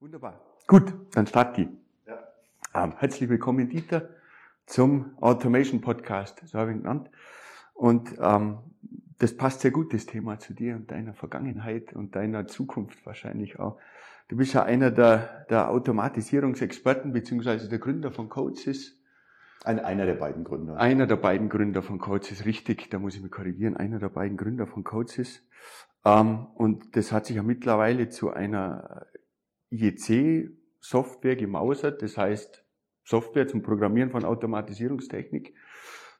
Wunderbar. Gut, dann start die. Ja. Ähm, herzlich willkommen, Dieter, zum Automation Podcast, so habe ich ihn genannt. Und ähm, das passt sehr gut, das Thema zu dir und deiner Vergangenheit und deiner Zukunft wahrscheinlich auch. Du bist ja einer der, der Automatisierungsexperten beziehungsweise der Gründer von Coaches. Ein, einer der beiden Gründer. Einer der beiden Gründer von Coaches, richtig, da muss ich mich korrigieren, einer der beiden Gründer von Coaches. Ähm, und das hat sich ja mittlerweile zu einer IEC-Software gemausert, das heißt Software zum Programmieren von Automatisierungstechnik,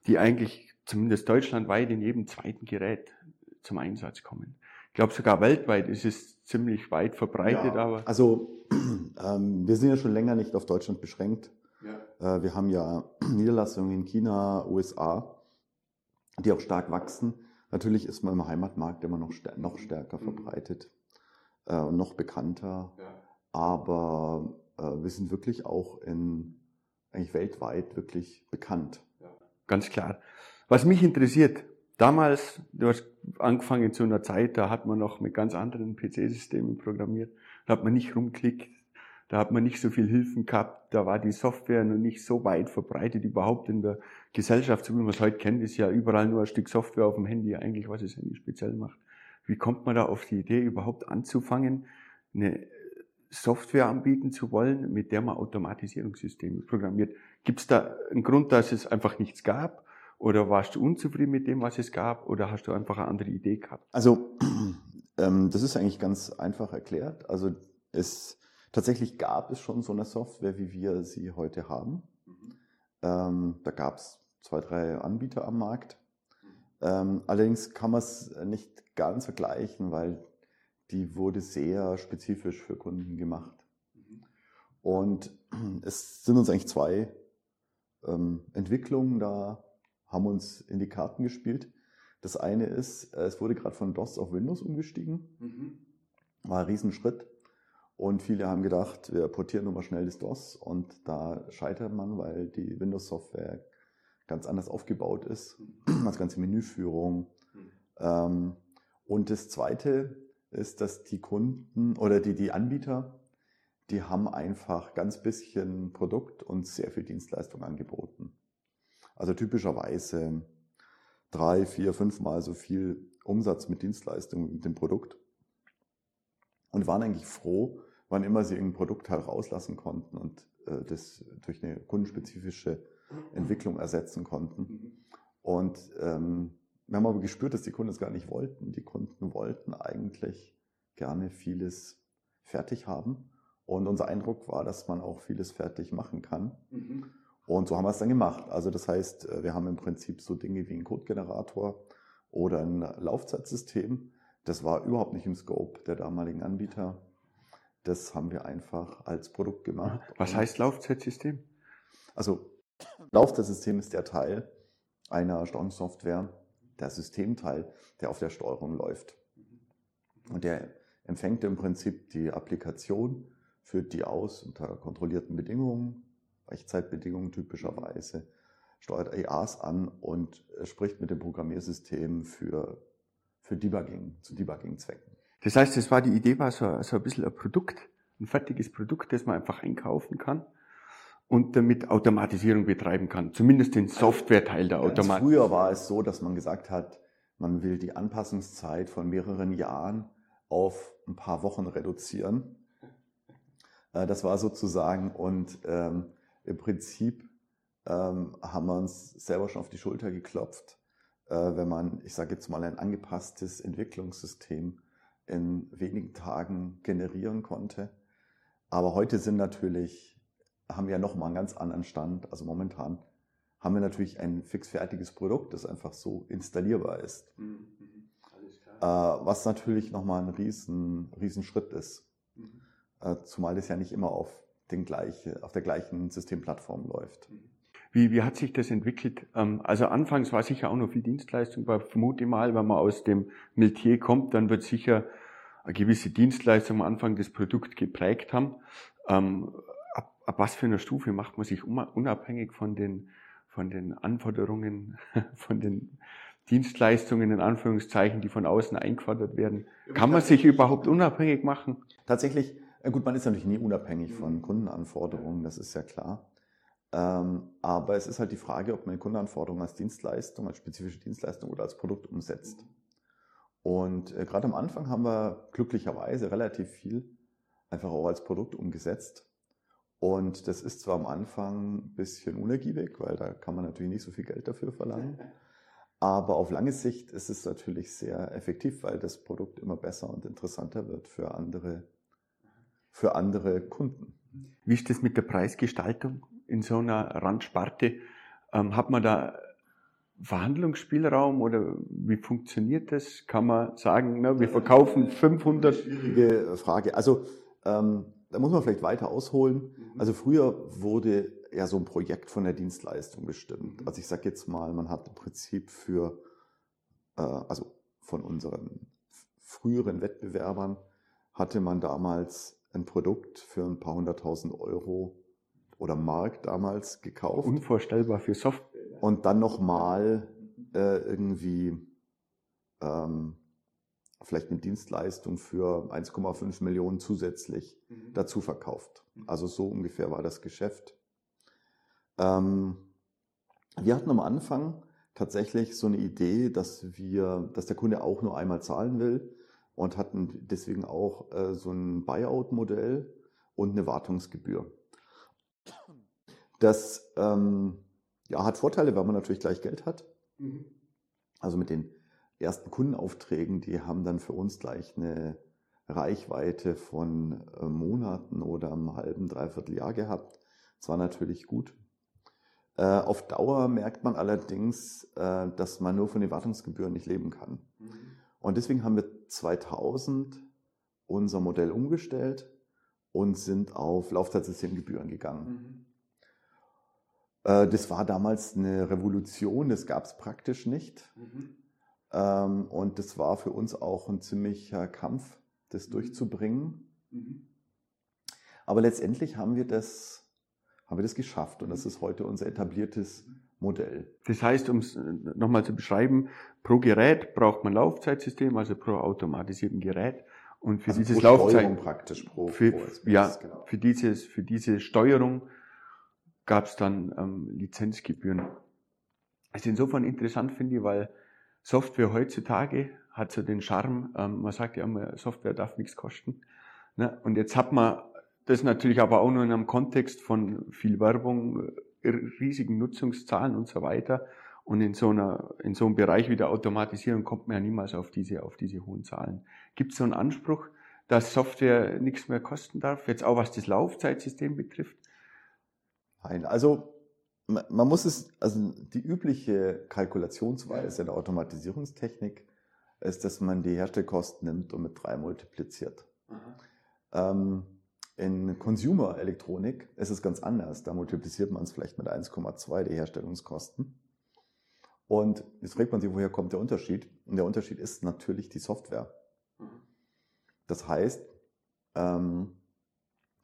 die eigentlich zumindest deutschlandweit in jedem zweiten Gerät zum Einsatz kommen. Ich glaube sogar weltweit ist es ziemlich weit verbreitet, ja, aber. Also ähm, wir sind ja schon länger nicht auf Deutschland beschränkt. Ja. Äh, wir haben ja Niederlassungen in China, USA, die auch stark wachsen. Natürlich ist man im Heimatmarkt immer noch, noch stärker mhm. verbreitet äh, und noch bekannter. Ja aber äh, wir sind wirklich auch in, eigentlich weltweit wirklich bekannt. Ja. Ganz klar. Was mich interessiert, damals, du hast angefangen zu einer Zeit, da hat man noch mit ganz anderen PC-Systemen programmiert, da hat man nicht rumklickt, da hat man nicht so viel Hilfen gehabt, da war die Software noch nicht so weit verbreitet überhaupt in der Gesellschaft, so wie man es heute kennt, ist ja überall nur ein Stück Software auf dem Handy eigentlich, was das Handy speziell macht. Wie kommt man da auf die Idee, überhaupt anzufangen, eine Software anbieten zu wollen, mit der man Automatisierungssysteme programmiert. Gibt es da einen Grund, dass es einfach nichts gab? Oder warst du unzufrieden mit dem, was es gab? Oder hast du einfach eine andere Idee gehabt? Also, ähm, das ist eigentlich ganz einfach erklärt. Also, es tatsächlich gab es schon so eine Software, wie wir sie heute haben. Mhm. Ähm, da gab es zwei, drei Anbieter am Markt. Mhm. Ähm, allerdings kann man es nicht ganz vergleichen, weil die wurde sehr spezifisch für Kunden gemacht. Mhm. Und es sind uns eigentlich zwei ähm, Entwicklungen da, haben uns in die Karten gespielt. Das eine ist, äh, es wurde gerade von DOS auf Windows umgestiegen. Mhm. War ein Riesenschritt. Und viele haben gedacht, wir portieren nur mal schnell das DOS. Und da scheitert man, weil die Windows-Software ganz anders aufgebaut ist. Mhm. Das ganze Menüführung. Mhm. Ähm, und das zweite ist, dass die Kunden oder die, die Anbieter, die haben einfach ganz bisschen Produkt und sehr viel Dienstleistung angeboten. Also typischerweise drei, vier, fünfmal so viel Umsatz mit Dienstleistung mit dem Produkt und waren eigentlich froh, wann immer sie irgendein Produkt herauslassen konnten und äh, das durch eine kundenspezifische Entwicklung ersetzen konnten. Mhm. Und ähm, wir haben aber gespürt, dass die Kunden es gar nicht wollten. Die Kunden wollten eigentlich gerne vieles fertig haben. Und unser Eindruck war, dass man auch vieles fertig machen kann. Mhm. Und so haben wir es dann gemacht. Also das heißt, äh, wir haben im Prinzip so Dinge wie einen Codegenerator oder ein Laufzeitsystem. Das war überhaupt nicht im Scope der damaligen Anbieter. Das haben wir einfach als Produkt gemacht. Was heißt Laufzeitsystem? Also Laufzeitsystem ist der Teil einer Steuerungssoftware, der Systemteil, der auf der Steuerung läuft. Und der empfängt im Prinzip die Applikation, führt die aus unter kontrollierten Bedingungen, Echtzeitbedingungen typischerweise, steuert ARs an und spricht mit dem Programmiersystem für, für Debugging, zu Debugging-Zwecken. Das heißt, das war die Idee, war so, so ein bisschen ein Produkt, ein fertiges Produkt, das man einfach einkaufen kann und damit Automatisierung betreiben kann. Zumindest den Software-Teil der Automatisierung. Früher war es so, dass man gesagt hat, man will die Anpassungszeit von mehreren Jahren auf ein paar Wochen reduzieren. Äh, das war sozusagen und ähm, im Prinzip ähm, haben wir uns selber schon auf die Schulter geklopft, äh, wenn man, ich sage jetzt mal, ein angepasstes Entwicklungssystem in wenigen Tagen generieren konnte. Aber heute sind natürlich haben wir ja nochmal einen ganz anderen Stand. Also momentan haben wir natürlich ein fixfertiges Produkt, das einfach so installierbar ist. Mhm. mhm. Äh, was natürlich nochmal ein riesen, riesen Schritt ist. Mhm. Äh, zumal das ja nicht immer auf, den gleiche, auf der gleichen Systemplattform läuft. Mhm. Wie, wie hat sich das entwickelt? Ähm, also anfangs war sicher auch noch viel Dienstleistung, aber vermute mal, wenn man aus dem Metier kommt, dann wird sicher eine gewisse Dienstleistung am Anfang das Produkt geprägt haben. Ähm, ab was für einer Stufe macht man sich unabhängig von den, von den Anforderungen, von den Dienstleistungen in Anführungszeichen, die von außen eingefordert werden. Kann man sich überhaupt unabhängig machen? Tatsächlich Ja, gut, man ist natürlich nie unabhängig von mhm. Kundenanforderungen, das ist ja klar. Ähm, aber es ist halt die Frage, ob man Kundenanforderungen als Dienstleistung, als spezifische Dienstleistung oder als Produkt umsetzt. Und äh, gerade am Anfang haben wir glücklicherweise relativ viel einfach auch als Produkt umgesetzt. Und das ist zwar am Anfang ein bisschen unergiebig, weil da kann man natürlich nicht so viel Geld dafür verlangen. Aber auf lange Sicht ist es natürlich sehr effektiv, weil das Produkt immer besser und interessanter wird für andere, für andere Kunden. Wie ist das mit der Preisgestaltung in so einer Randsparte? Ähm, hat man da Verhandlungsspielraum oder wie funktioniert das? Kann man sagen, ne, wir verkaufen 500? Schwierige Frage. Also ähm, da muss man vielleicht weiter ausholen. Mhm. Also früher wurde ja so ein Projekt von der Dienstleistung bestimmt. Mhm. Also ich sage jetzt mal, man hat im Prinzip für, äh, also von unseren früheren Wettbewerbern, hatte man damals ein Produkt für ein paar hunderttausend Euro oder Mark damals gekauft. Unvorstellbar für Software. Und dann nochmal äh, irgendwie ähm, vielleicht eine Dienstleistung für 1,5 Millionen zusätzlich mhm. dazu verkauft. Mhm. Also so ungefähr war das Geschäft. Ähm, wir hatten am Anfang tatsächlich so eine Idee, dass wir, dass der Kunde auch nur einmal zahlen will und hatten deswegen auch äh, so ein Buyout-Modell und eine Wartungsgebühr. Das ähm, ja, hat Vorteile, weil man natürlich gleich Geld hat. Mhm. Also mit den ersten Kundenaufträgen, die haben dann für uns gleich eine Reichweite von äh, Monaten oder einem halben, dreiviertel Jahr gehabt. Das war natürlich gut. Äh, auf Dauer merkt man allerdings, äh, dass man nur von den Wartungsgebühren nicht leben kann. Mhm. Und deswegen haben wir 2000 unser Modell umgestellt und sind auf Laufzeitsystemgebühren gegangen. Mhm. Das war damals eine Revolution, das gab es praktisch nicht. Mhm. Ähm, und das war für uns auch ein ziemlicher Kampf, das mhm. durchzubringen. Mhm. Aber letztendlich haben wir das, haben wir das geschafft und das ist heute unser etabliertes Modell. Das heißt, um es nochmal zu beschreiben, pro Gerät braucht man Laufzeitsystem, also pro automatisierten Gerät. Und für also dieses Laufzeit praktisch pro, für, pro SPS, ja, genau. für dieses für diese Steuerung gab es dann ähm, Lizenzgebühren. Das ist insofern interessant finde ich, weil Software heutzutage hat so den Charme, ähm, man sagt ja immer, Software darf nichts kosten. Ne? Und jetzt hat man das natürlich aber auch nur in einem Kontext von viel Werbung, äh, riesigen Nutzungszahlen und so weiter. Und in so, einer, in so einem Bereich wie der Automatisierung kommt man ja niemals auf diese, auf diese hohen Zahlen. Gibt es so einen Anspruch, dass Software nichts mehr kosten darf, jetzt auch was das Laufzeitsystem betrifft? Nein, also man muss es, also die übliche Kalkulationsweise der Automatisierungstechnik ist, dass man die Herstellkosten nimmt und mit drei multipliziert. Ähm, in Consumer-Elektronik ist es ganz anders. Da multipliziert man es vielleicht mit 1,2 die Herstellungskosten. Und jetzt fragt man sich, woher kommt der Unterschied? Und der Unterschied ist natürlich die Software. Das heißt, ähm,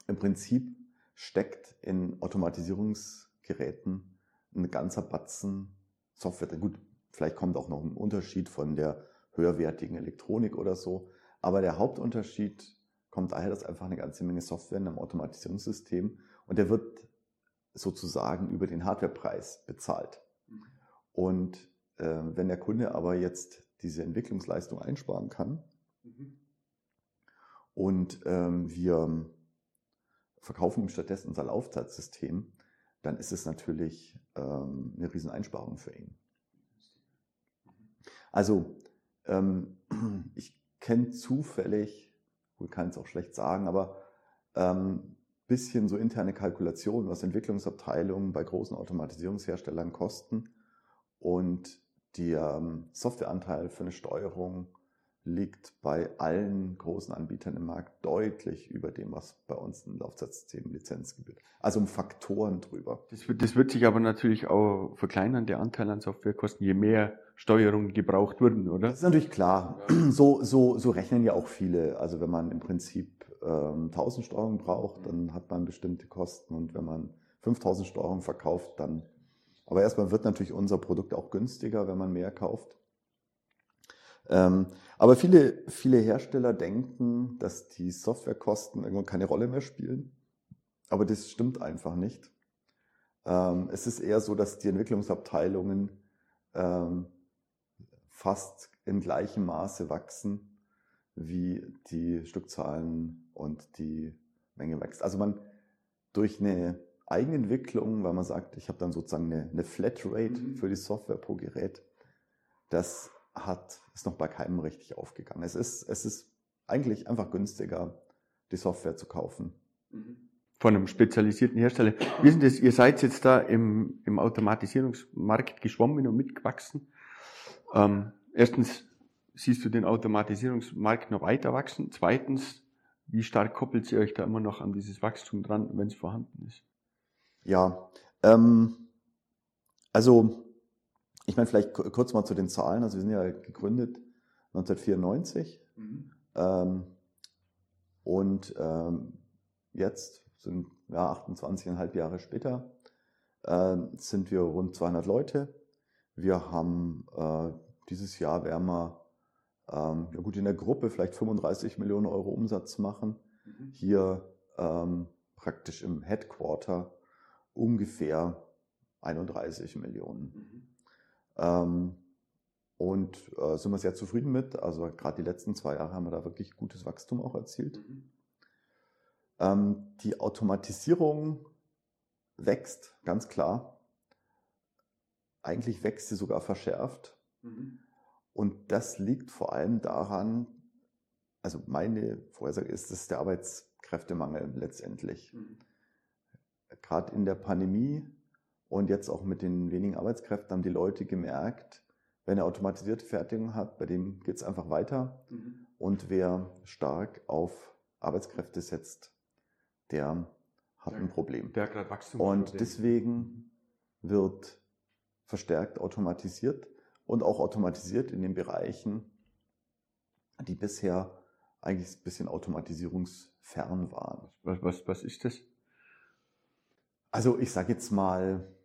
im Prinzip steckt in Automatisierungs Geräten ein ganzer Batzen Software. Gut, vielleicht kommt auch noch ein Unterschied von der höherwertigen Elektronik oder so. Aber der Hauptunterschied kommt daher, dass einfach eine ganze Menge Software in einem Automatisierungssystem und der wird sozusagen über den Hardwarepreis bezahlt. Und äh, wenn der Kunde aber jetzt diese Entwicklungsleistung einsparen kann mhm. und ähm, wir verkaufen ihm stattdessen unser Laufzeitsystem, dann ist es natürlich ähm, eine Rieseneinsparung für ihn. Also ähm, ich kenne zufällig, wohl kann es auch schlecht sagen, aber ähm, bisschen so interne Kalkulationen, was Entwicklungsabteilungen bei großen Automatisierungsherstellern kosten und der ähm, Softwareanteil für eine Steuerung liegt bei allen großen Anbietern im Markt deutlich über dem, was bei uns ein Laufzeitsystem Lizenz gibt. Also um Faktoren drüber. Das wird, das wird sich aber natürlich auch verkleinern, der Anteil an Softwarekosten, je mehr Steuerungen gebraucht würden, oder? Das ist natürlich klar. So, so, so rechnen ja auch viele. Also wenn man im Prinzip ähm, 1000 Steuerungen braucht, dann hat man bestimmte Kosten und wenn man 5000 Steuerungen verkauft, dann. Aber erstmal wird natürlich unser Produkt auch günstiger, wenn man mehr kauft. Ähm, aber viele, viele Hersteller denken, dass die Softwarekosten irgendwann keine Rolle mehr spielen. Aber das stimmt einfach nicht. Ähm, es ist eher so, dass die Entwicklungsabteilungen ähm, fast in gleichem Maße wachsen, wie die Stückzahlen und die Menge wächst. Also man durch eine Eigenentwicklung, weil man sagt, ich habe dann sozusagen eine, eine Flatrate mhm. für die Software pro Gerät, das hat, ist noch bei keinem richtig aufgegangen. Es ist, es ist eigentlich einfach günstiger, die Software zu kaufen. Mhm. Von einem spezialisierten Hersteller. Wie ist das? Ihr seid jetzt da im, im Automatisierungsmarkt geschwommen und mitgewachsen. Ähm, erstens, siehst du den Automatisierungsmarkt noch weiter wachsen? Zweitens, wie stark koppelt ihr euch da immer noch an dieses Wachstum dran, wenn es vorhanden ist? Ja, ähm, also ich meine vielleicht kurz mal zu den Zahlen. Also wir sind ja gegründet 1994 mhm. ähm, und ähm, jetzt sind ja 28,5 Jahre später äh, sind wir rund 200 Leute. Wir haben äh, dieses Jahr werden wir ähm, ja gut in der Gruppe vielleicht 35 Millionen Euro Umsatz machen. Mhm. Hier ähm, praktisch im Headquarter ungefähr 31 Millionen. Mhm. Ähm, und äh, sind wir sehr zufrieden mit. Also gerade die letzten zwei Jahre haben wir da wirklich gutes Wachstum auch erzielt. Mhm. Ähm, die Automatisierung wächst, ganz klar. Eigentlich wächst sie sogar verschärft. Mhm. Und das liegt vor allem daran, also meine Vorhersage ist, dass der Arbeitskräftemangel letztendlich. Mhm. Gerade in der Pandemie und jetzt auch mit den wenigen Arbeitskräften haben die Leute gemerkt, wer eine automatisierte Fertigung hat, bei dem geht es einfach weiter. Mhm. Und wer stark auf Arbeitskräfte setzt, der hat der, ein Problem. Der hat gerade Wachstum. Und deswegen wird verstärkt automatisiert und auch automatisiert in den Bereichen, die bisher eigentlich ein bisschen automatisierungsfern waren. Was, was, was ist das? Also ich sage jetzt mal,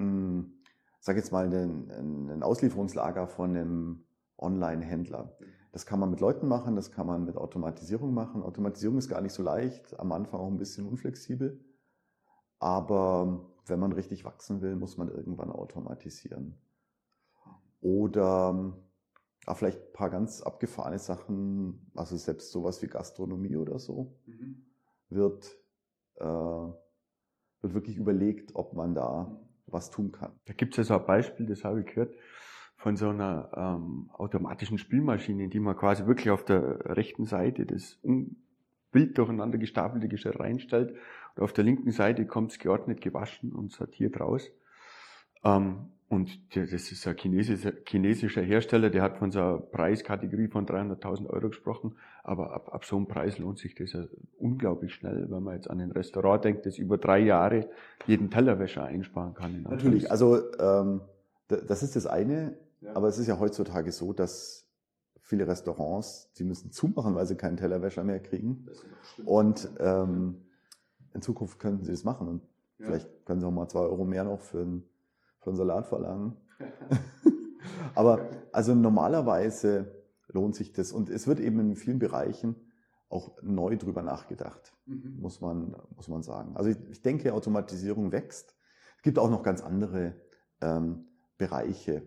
hm, sage jetzt mal ein, ein Auslieferungslager von einem Online-Händler. Das kann man mit Leuten machen, das kann man mit Automatisierung machen. Automatisierung ist gar nicht so leicht, am Anfang auch ein bisschen unflexibel. Aber wenn man richtig wachsen will, muss man irgendwann automatisieren. Oder auch vielleicht ein paar ganz abgefahrene Sachen, also selbst sowas wie Gastronomie oder so, mhm. wird, äh, wird wirklich überlegt, ob man da was tun kann. Da gibt es ja so ein Beispiel, das habe ich gehört, von so einer ähm, automatischen Spielmaschine, die man quasi wirklich auf der rechten Seite das wild durcheinander gestapelte Geschirr reinstellt und auf der linken Seite kommt es geordnet gewaschen und sortiert raus. Ähm, und das ist ein chinesischer, chinesischer Hersteller, der hat von so einer Preiskategorie von 300.000 Euro gesprochen. Aber ab, ab so einem Preis lohnt sich das ja unglaublich schnell, wenn man jetzt an ein Restaurant denkt, das über drei Jahre jeden Tellerwäscher einsparen kann. Natürlich, also ähm, das ist das eine. Ja. Aber es ist ja heutzutage so, dass viele Restaurants, die müssen zumachen, weil sie keinen Tellerwäscher mehr kriegen. Und ähm, in Zukunft könnten sie das machen. Und ja. vielleicht können sie auch mal zwei Euro mehr noch für einen für einen Salat verlangen. Aber also normalerweise lohnt sich das. Und es wird eben in vielen Bereichen auch neu drüber nachgedacht, mhm. muss, man, muss man sagen. Also ich, ich, denke, Automatisierung wächst. Es gibt auch noch ganz andere ähm, Bereiche.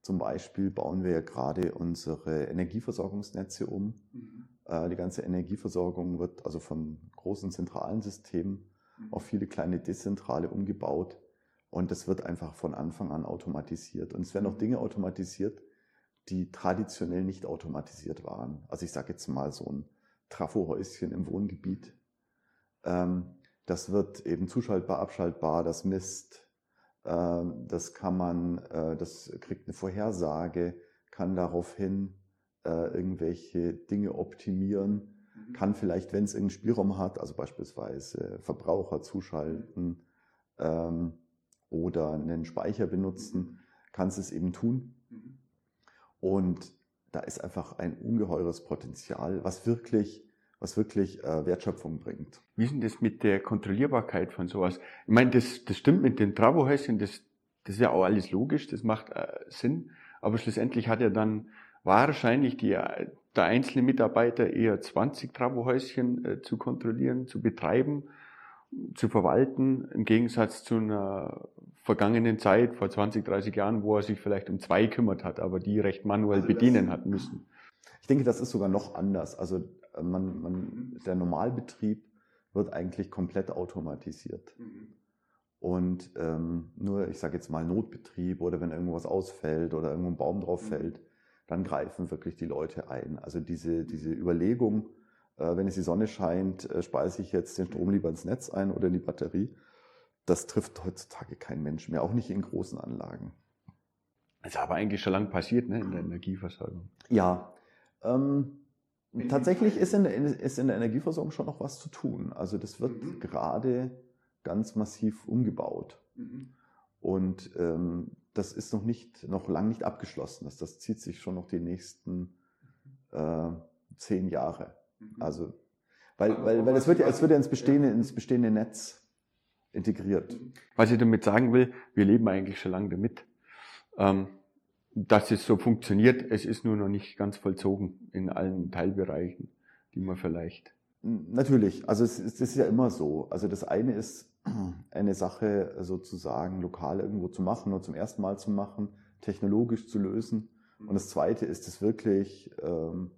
Zum Beispiel bauen wir ja gerade unsere Energieversorgungsnetze um. Mhm. Äh, die ganze Energieversorgung wird also von großen zentralen Systemen mhm. auf viele kleine dezentrale umgebaut. Und das wird einfach von Anfang an automatisiert. Und es werden auch Dinge automatisiert, die traditionell nicht automatisiert waren. Also ich sage jetzt mal so ein Trafohäuschen im Wohngebiet. Ähm, das wird eben zuschaltbar, abschaltbar, das misst, ähm, das kann man, äh, das kriegt eine Vorhersage, kann daraufhin äh, irgendwelche Dinge optimieren, mhm. kann vielleicht, wenn es irgendeinen Spielraum hat, also beispielsweise Verbraucher zuschalten, ähm, oder einen Speicher benutzen, kannst es eben tun. Und da ist einfach ein ungeheures Potenzial, was wirklich, was wirklich äh, Wertschöpfung bringt. Wie ist denn das mit der Kontrollierbarkeit von sowas? Ich meine, das, das stimmt mit den Travohäuschen, das, das ist ja auch alles logisch, das macht äh, Sinn. Aber schlussendlich hat ja dann wahrscheinlich die, der einzelne Mitarbeiter eher 20 Trabohäuschen äh, zu kontrollieren, zu betreiben, zu verwalten, im Gegensatz zu einer vergangenen Zeit vor 20, 30 Jahren, wo er sich vielleicht um zwei kümmert hat, aber die recht manuell also bedienen hat müssen. Ich denke, das ist sogar noch anders. Also äh, man, man, der Normalbetrieb wird eigentlich komplett automatisiert. Mhm. Und ähm, nur, ich sage jetzt mal Notbetrieb oder wenn irgendwas ausfällt oder irgendwo ein Baum drauf mhm. fällt, dann greifen wirklich die Leute ein. Also diese, diese Überlegung, äh, wenn es die Sonne scheint, äh, speise ich jetzt den Strom lieber ins Netz ein oder in die Batterie, das trifft heutzutage kein Mensch mehr, auch nicht in großen Anlagen. Das ist aber eigentlich schon lange passiert ne, in der Energieversorgung. Ja, ähm, tatsächlich ist in, ist in, der Energieversorgung schon noch was zu tun. Also das wird mhm. gerade ganz massiv umgebaut. Mhm. Und ähm, das ist noch nicht, noch lang nicht abgeschlossen. Das, das zieht sich schon noch die nächsten äh, zehn Jahre. Mhm. Also, weil, weil, weil es wird ja, es wird ja ins bestehende, ins bestehende Netz integriert. Was ich damit sagen will, wir leben eigentlich schon lange damit. Ähm, dass es so funktioniert, es ist nur noch nicht ganz vollzogen in allen Teilbereichen, die man vielleicht. Natürlich, also es ist, es ist ja immer so. Also das eine ist eine Sache sozusagen lokal irgendwo zu machen und zum ersten Mal zu machen, technologisch zu lösen. Und das zweite ist es wirklich, ähm,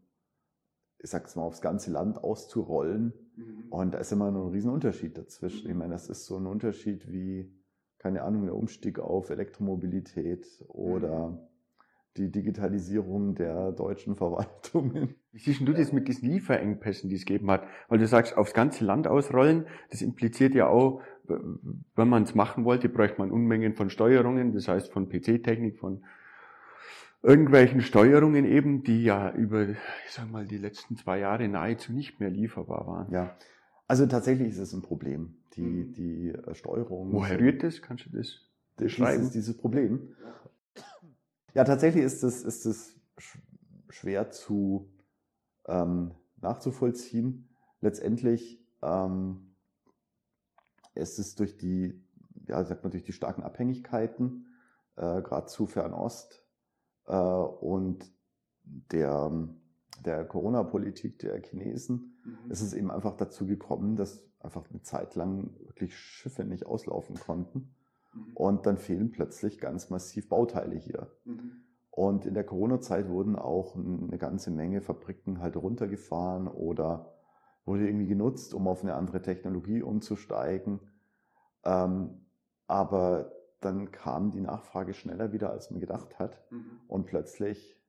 ich sag's mal, aufs ganze Land auszurollen. Mhm. Und da ist immer noch ein Riesenunterschied dazwischen. Ich meine, das ist so ein Unterschied wie, keine Ahnung, der Umstieg auf Elektromobilität oder mhm die Digitalisierung der deutschen Verwaltungen. Wie siehst du das mit diesen Lieferengpässen, die es gegeben hat? Weil du sagst, aufs ganze Land ausrollen, das impliziert ja auch, wenn man es machen wollte, bräuchte man Unmengen von Steuerungen, das heißt von PC-Technik, von irgendwelchen Steuerungen eben, die ja über, ich sag mal, die letzten zwei Jahre nahezu nicht mehr lieferbar waren. Ja, also tatsächlich ist es ein Problem, die, mhm. die äh, Steuerung. Woher rührt das? Kannst du das beschreiben? Dieses, dieses Problem. Ja, tatsächlich ist es, ist es schwer zu ähm, nachzuvollziehen. Letztendlich ähm, ist es durch die, ja, sagt man, durch die starken Abhängigkeiten, äh, gerade zu Fernost und der, der Corona-Politik der Chinesen, mhm. ist es eben einfach dazu gekommen, dass einfach eine Zeit lang wirklich Schiffe nicht auslaufen konnten. Mhm. Und dann fehlen plötzlich ganz massiv Bauteile hier. Mhm. Und in der Corona-Zeit wurden auch eine ganze Menge Fabriken halt runtergefahren oder wurde irgendwie genutzt, um auf eine andere Technologie umzusteigen. Ähm, aber dann kam die Nachfrage schneller wieder, als man gedacht hat. Mhm. Und plötzlich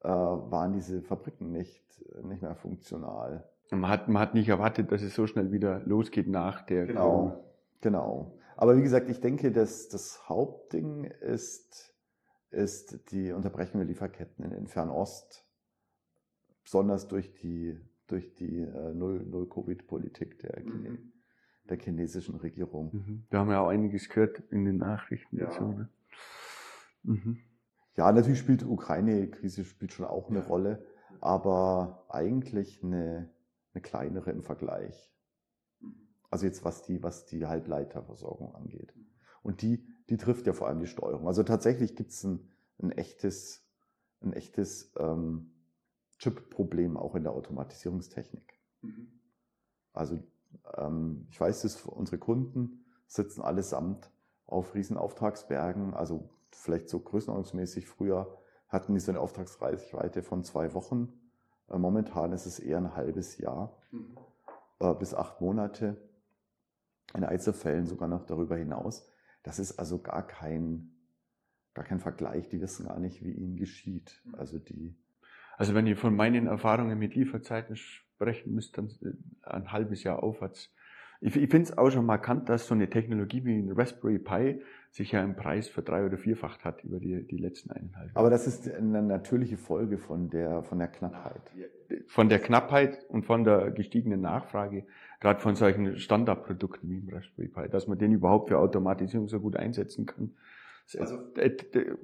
äh, waren diese Fabriken nicht, nicht mehr funktional. Man hat, man hat nicht erwartet, dass es so schnell wieder losgeht nach der Genau, genau. Aber wie gesagt, ich denke, dass das Hauptding ist, ist die Unterbrechung der Lieferketten in, Fernost, besonders durch die, durch die äh, Null-Covid-Politik der, mhm. Der chinesischen Regierung. Mhm. Wir haben ja auch einiges gehört in den Nachrichten ja. dazu. Ne? Mhm. Ja, natürlich spielt die Ukraine-Krise spielt schon auch eine ja. Rolle, aber eigentlich eine, eine kleinere im Vergleich. Also jetzt was die, was die Halbleiterversorgung angeht. Und die, die trifft ja vor allem die Steuerung. Also tatsächlich gibt es ein, ein echtes, ein echtes ähm, Chip-Problem auch in der Automatisierungstechnik. Mhm. Also ich weiß, dass unsere Kunden sitzen allesamt auf riesen Auftragsbergen, also vielleicht so größenordnungsmäßig früher hatten die so eine Auftragsreichweite von zwei Wochen. Äh, momentan ist es eher ein halbes Jahr mhm. äh, bis acht Monate in Einzelfällen sogar noch darüber hinaus. Das ist also gar kein, gar kein Vergleich. Die wissen gar nicht, wie ihnen geschieht. Mhm. Also die. Also wenn ihr von meinen Erfahrungen mit Lieferzeiten sprechen müsst, dann äh, ein halbes Jahr aufwärts. Ich, ich finde es auch schon markant, dass so eine Technologie wie ein Raspberry Pi sich ja im Preis für drei oder vierfacht hat über die, die letzten eineinhalb Jahre. Aber das ist eine natürliche Folge von der, von der Knappheit. Von der Knappheit und von der gestiegenen Nachfrage, gerade von solchen Standardprodukten wie im Raspberry Pi, dass man den überhaupt für Automatisierung so gut einsetzen kann. Also,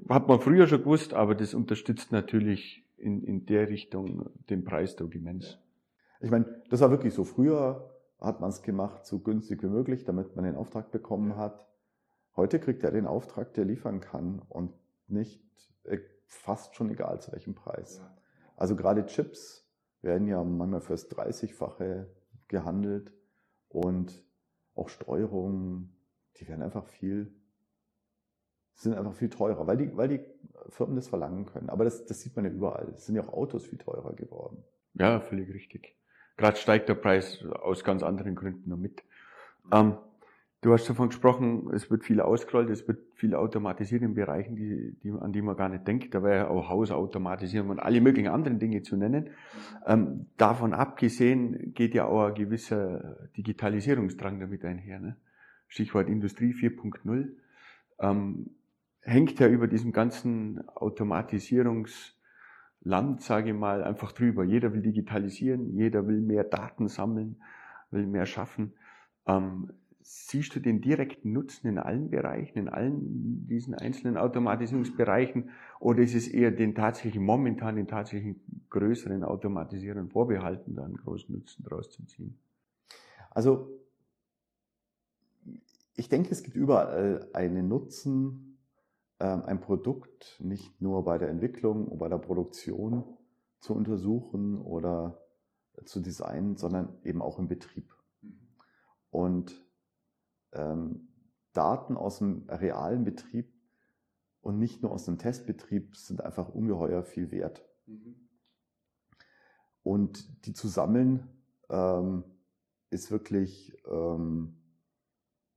hat man früher schon gewusst, aber das unterstützt natürlich in, in der Richtung den Preisdruck immens. Ich meine, das war wirklich so. Früher hat man es gemacht, so günstig wie möglich, damit man den Auftrag bekommen hat. Heute kriegt er den Auftrag, der liefern kann und nicht, äh, fast schon egal zu welchem Preis. Also gerade Chips werden ja manchmal fürs 30-fache gehandelt und auch Steuerungen, die werden einfach viel, sind einfach viel teurer, weil die, weil die Firmen das verlangen können. Aber das, das sieht man ja überall. Es sind ja auch Autos viel teurer geworden. Ja, völlig richtig. Gerade steigt der Preis aus ganz anderen Gründen noch mit. Ähm, du hast davon gesprochen, es wird viel ausgerollt, es wird viel automatisiert in Bereichen, die, die, an die man gar nicht denkt. Da wäre auch Hausautomatisierung und alle möglichen anderen Dinge zu nennen. Ähm, davon abgesehen geht ja auch ein gewisser Digitalisierungsdrang damit einher. Ne? Stichwort Industrie 4.0. Ähm, hängt ja über diesem ganzen Automatisierungs- Land, sage ich mal, einfach drüber. Jeder will digitalisieren, jeder will mehr Daten sammeln, will mehr schaffen. Ähm, siehst du den direkten Nutzen in allen Bereichen, in allen diesen einzelnen Automatisierungsbereichen, oder ist es eher den tatsächlichen, momentan den tatsächlichen größeren Automatisierern vorbehalten, da einen großen Nutzen draus zu ziehen? Also, ich denke, es gibt überall einen Nutzen, ein Produkt nicht nur bei der Entwicklung und bei der Produktion zu untersuchen oder zu designen, sondern eben auch im Betrieb. Mhm. Und ähm, Daten aus dem realen Betrieb und nicht nur aus dem Testbetrieb sind einfach ungeheuer viel wert. Mhm. Und die zu sammeln ähm, ist wirklich, ähm,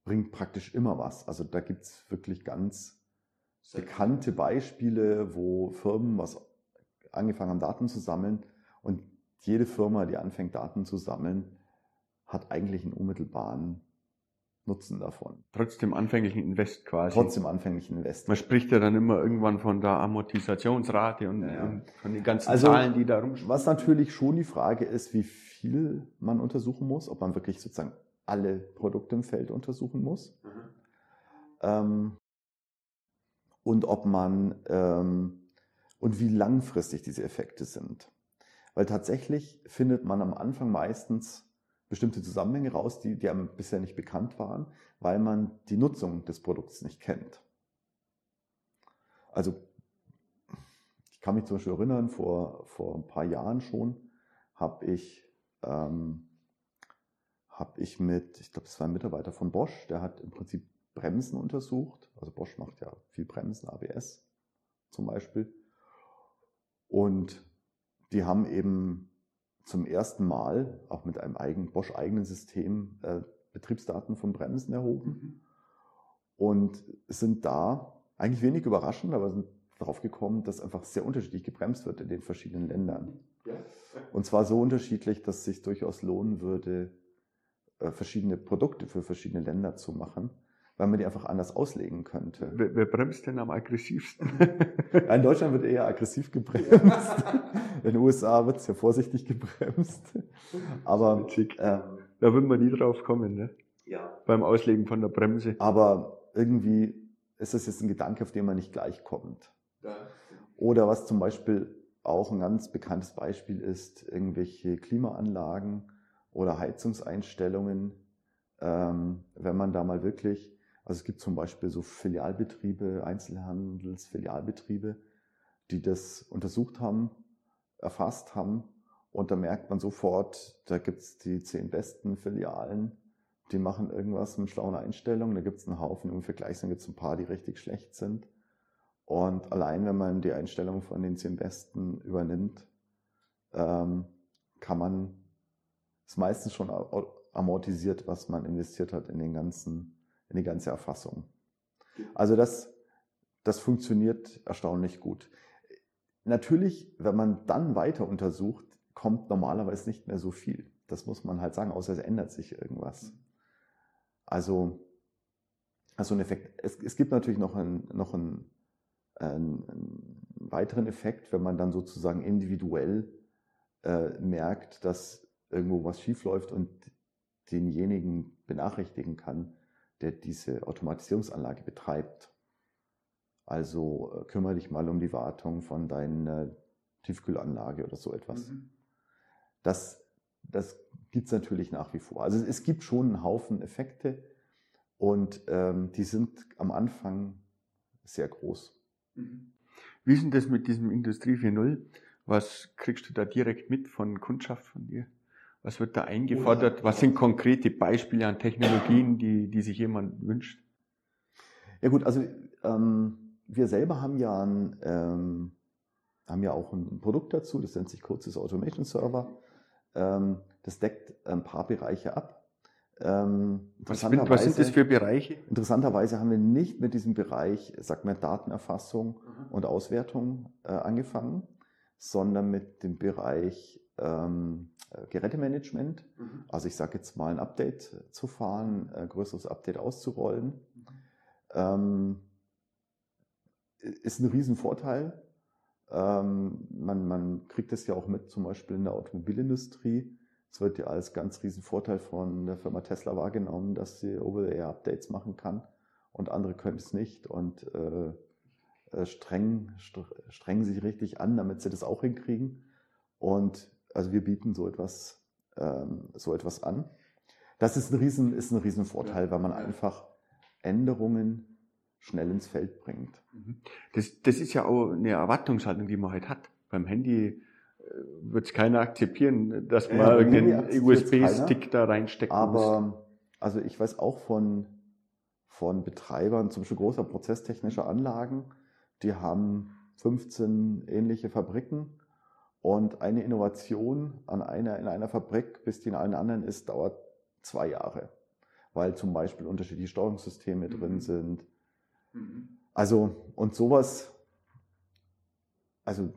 bringt praktisch immer was. Also da gibt es wirklich ganz bekannte Beispiele, wo Firmen was angefangen haben, Daten zu sammeln und jede Firma, die anfängt, Daten zu sammeln, hat eigentlich einen unmittelbaren Nutzen davon. Trotzdem anfänglichen Invest quasi. Trotzdem anfänglichen Invest. Man spricht ja dann immer irgendwann von der Amortisationsrate und, ja, und von den ganzen also, Zahlen, die da rumschwimmen. Was natürlich schon die Frage ist, wie viel man untersuchen muss, ob man wirklich sozusagen alle Produkte im Feld untersuchen muss. Mhm. Ähm, und ob man ähm, und wie langfristig diese Effekte sind. Weil tatsächlich findet man am Anfang meistens bestimmte Zusammenhänge raus, die, die einem bisher nicht bekannt waren, weil man die Nutzung des Produkts nicht kennt. Also ich kann mich zum Beispiel erinnern, vor, vor ein paar Jahren schon habe ich, ähm, hab ich mit, ich glaube, es war ein Mitarbeiter von Bosch, der hat im Prinzip Bremsen untersucht. Also Bosch macht ja viel Bremsen, ABS zum Beispiel. Und die haben eben zum ersten Mal auch mit einem eigenen, Bosch-eigenen System äh, Betriebsdaten von Bremsen erhoben mhm. und sind da eigentlich wenig überraschend, aber sind darauf gekommen, dass einfach sehr unterschiedlich gebremst wird in den verschiedenen Ländern. Und zwar so unterschiedlich, dass es sich durchaus lohnen würde, äh, verschiedene Produkte für verschiedene Länder zu machen weil man die einfach anders auslegen könnte. Wer, wer bremst denn am aggressivsten? Ja, in Deutschland wird eher aggressiv gebremst. in den USA wird sehr vorsichtig gebremst. Aber ähm, da würden wir nie drauf kommen, ne? Ja. Beim Auslegen von der Bremse. Aber irgendwie ist das jetzt ein Gedanke, auf den man nicht gleich kommt. Oder was zum Beispiel auch ein ganz bekanntes Beispiel ist, irgendwelche Klimaanlagen oder Heizungseinstellungen, ähm, wenn man da mal wirklich also es gibt zum Beispiel so Filialbetriebe, Einzelhandelsfilialbetriebe, die das untersucht haben, erfasst haben und da merkt man sofort, da gibt es die zehn besten Filialen, die machen irgendwas mit schlauen Einstellungen, da gibt es einen Haufen, im Vergleich gibt es ein paar, die richtig schlecht sind. Und allein wenn man die Einstellung von den zehn besten übernimmt, ähm, kann man es meistens schon amortisiert, was man investiert hat in den ganzen in die ganze Erfassung. Also das, das funktioniert erstaunlich gut. Natürlich, wenn man dann weiter untersucht, kommt normalerweise nicht mehr so viel. Das muss man halt sagen, außer es ändert sich irgendwas. Also, also ein Effekt. Es, es gibt natürlich noch einen, noch einen, einen, weiteren Effekt, wenn man dann sozusagen individuell äh, merkt, dass irgendwo was schiefläuft und denjenigen benachrichtigen kann, der diese Automatisierungsanlage betreibt. Also äh, kümmere dich mal um die Wartung von deiner Tiefkühlanlage oder so etwas. Mhm. Das, das gibt es natürlich nach wie vor. Also es gibt schon einen Haufen Effekte und ähm, die sind am Anfang sehr groß. Mhm. Wie ist denn das mit diesem Industrie 4.0? Was kriegst du da direkt mit von Kundschaft von dir? Was wird da eingefordert? Was sind konkrete Beispiele an Technologien, die, die sich jemand wünscht? Ja gut, also ähm, wir selber haben ja, ein, ähm, haben ja auch ein Produkt dazu, das nennt sich kurzes Automation Server. Ähm, das deckt ein paar Bereiche ab. Ähm, was, sind, was, sind das für Bereiche? Interessanterweise haben wir nicht mit diesem Bereich, sagt man, Datenerfassung mhm. und Auswertung äh, angefangen, sondern mit dem Bereich ähm, Gerätemanagement. Mhm. Also ich sage jetzt mal ein Update zu fahren, ein größeres Update auszurollen. Mhm. Ähm, ist ein Riesenvorteil. Ähm, man, man kriegt es ja auch mit, zum Beispiel in der Automobilindustrie es wird ja als ganz riesen Vorteil von der Firma Tesla wahrgenommen, dass sie Over-the-Air-Updates machen kann und andere können es nicht und äh, äh streng, strengen sich richtig an, damit sie das auch hinkriegen. Und also wir bieten so etwas, ähm, so etwas an. Das ist ein riesen, ist ein riesen Vorteil, weil man einfach Änderungen schnell ins Feld bringt. Mhm. Das, das ist ja auch eine Erwartungshaltung, die man halt hat. Beim Handy wird es keiner akzeptieren, dass man ja, irgendeinen USB-Stick da reinstecken Aber, muss. also ich weiß auch von, von Betreibern, zum Beispiel großer prozesstechnischer Anlagen, die haben 15 ähnliche Fabriken und eine Innovation an einer, in einer Fabrik, bis die in allen anderen ist, dauert zwei Jahre, weil zum Beispiel unterschiedliche Steuerungssysteme mhm. drin sind. Mhm. Also, und sowas, also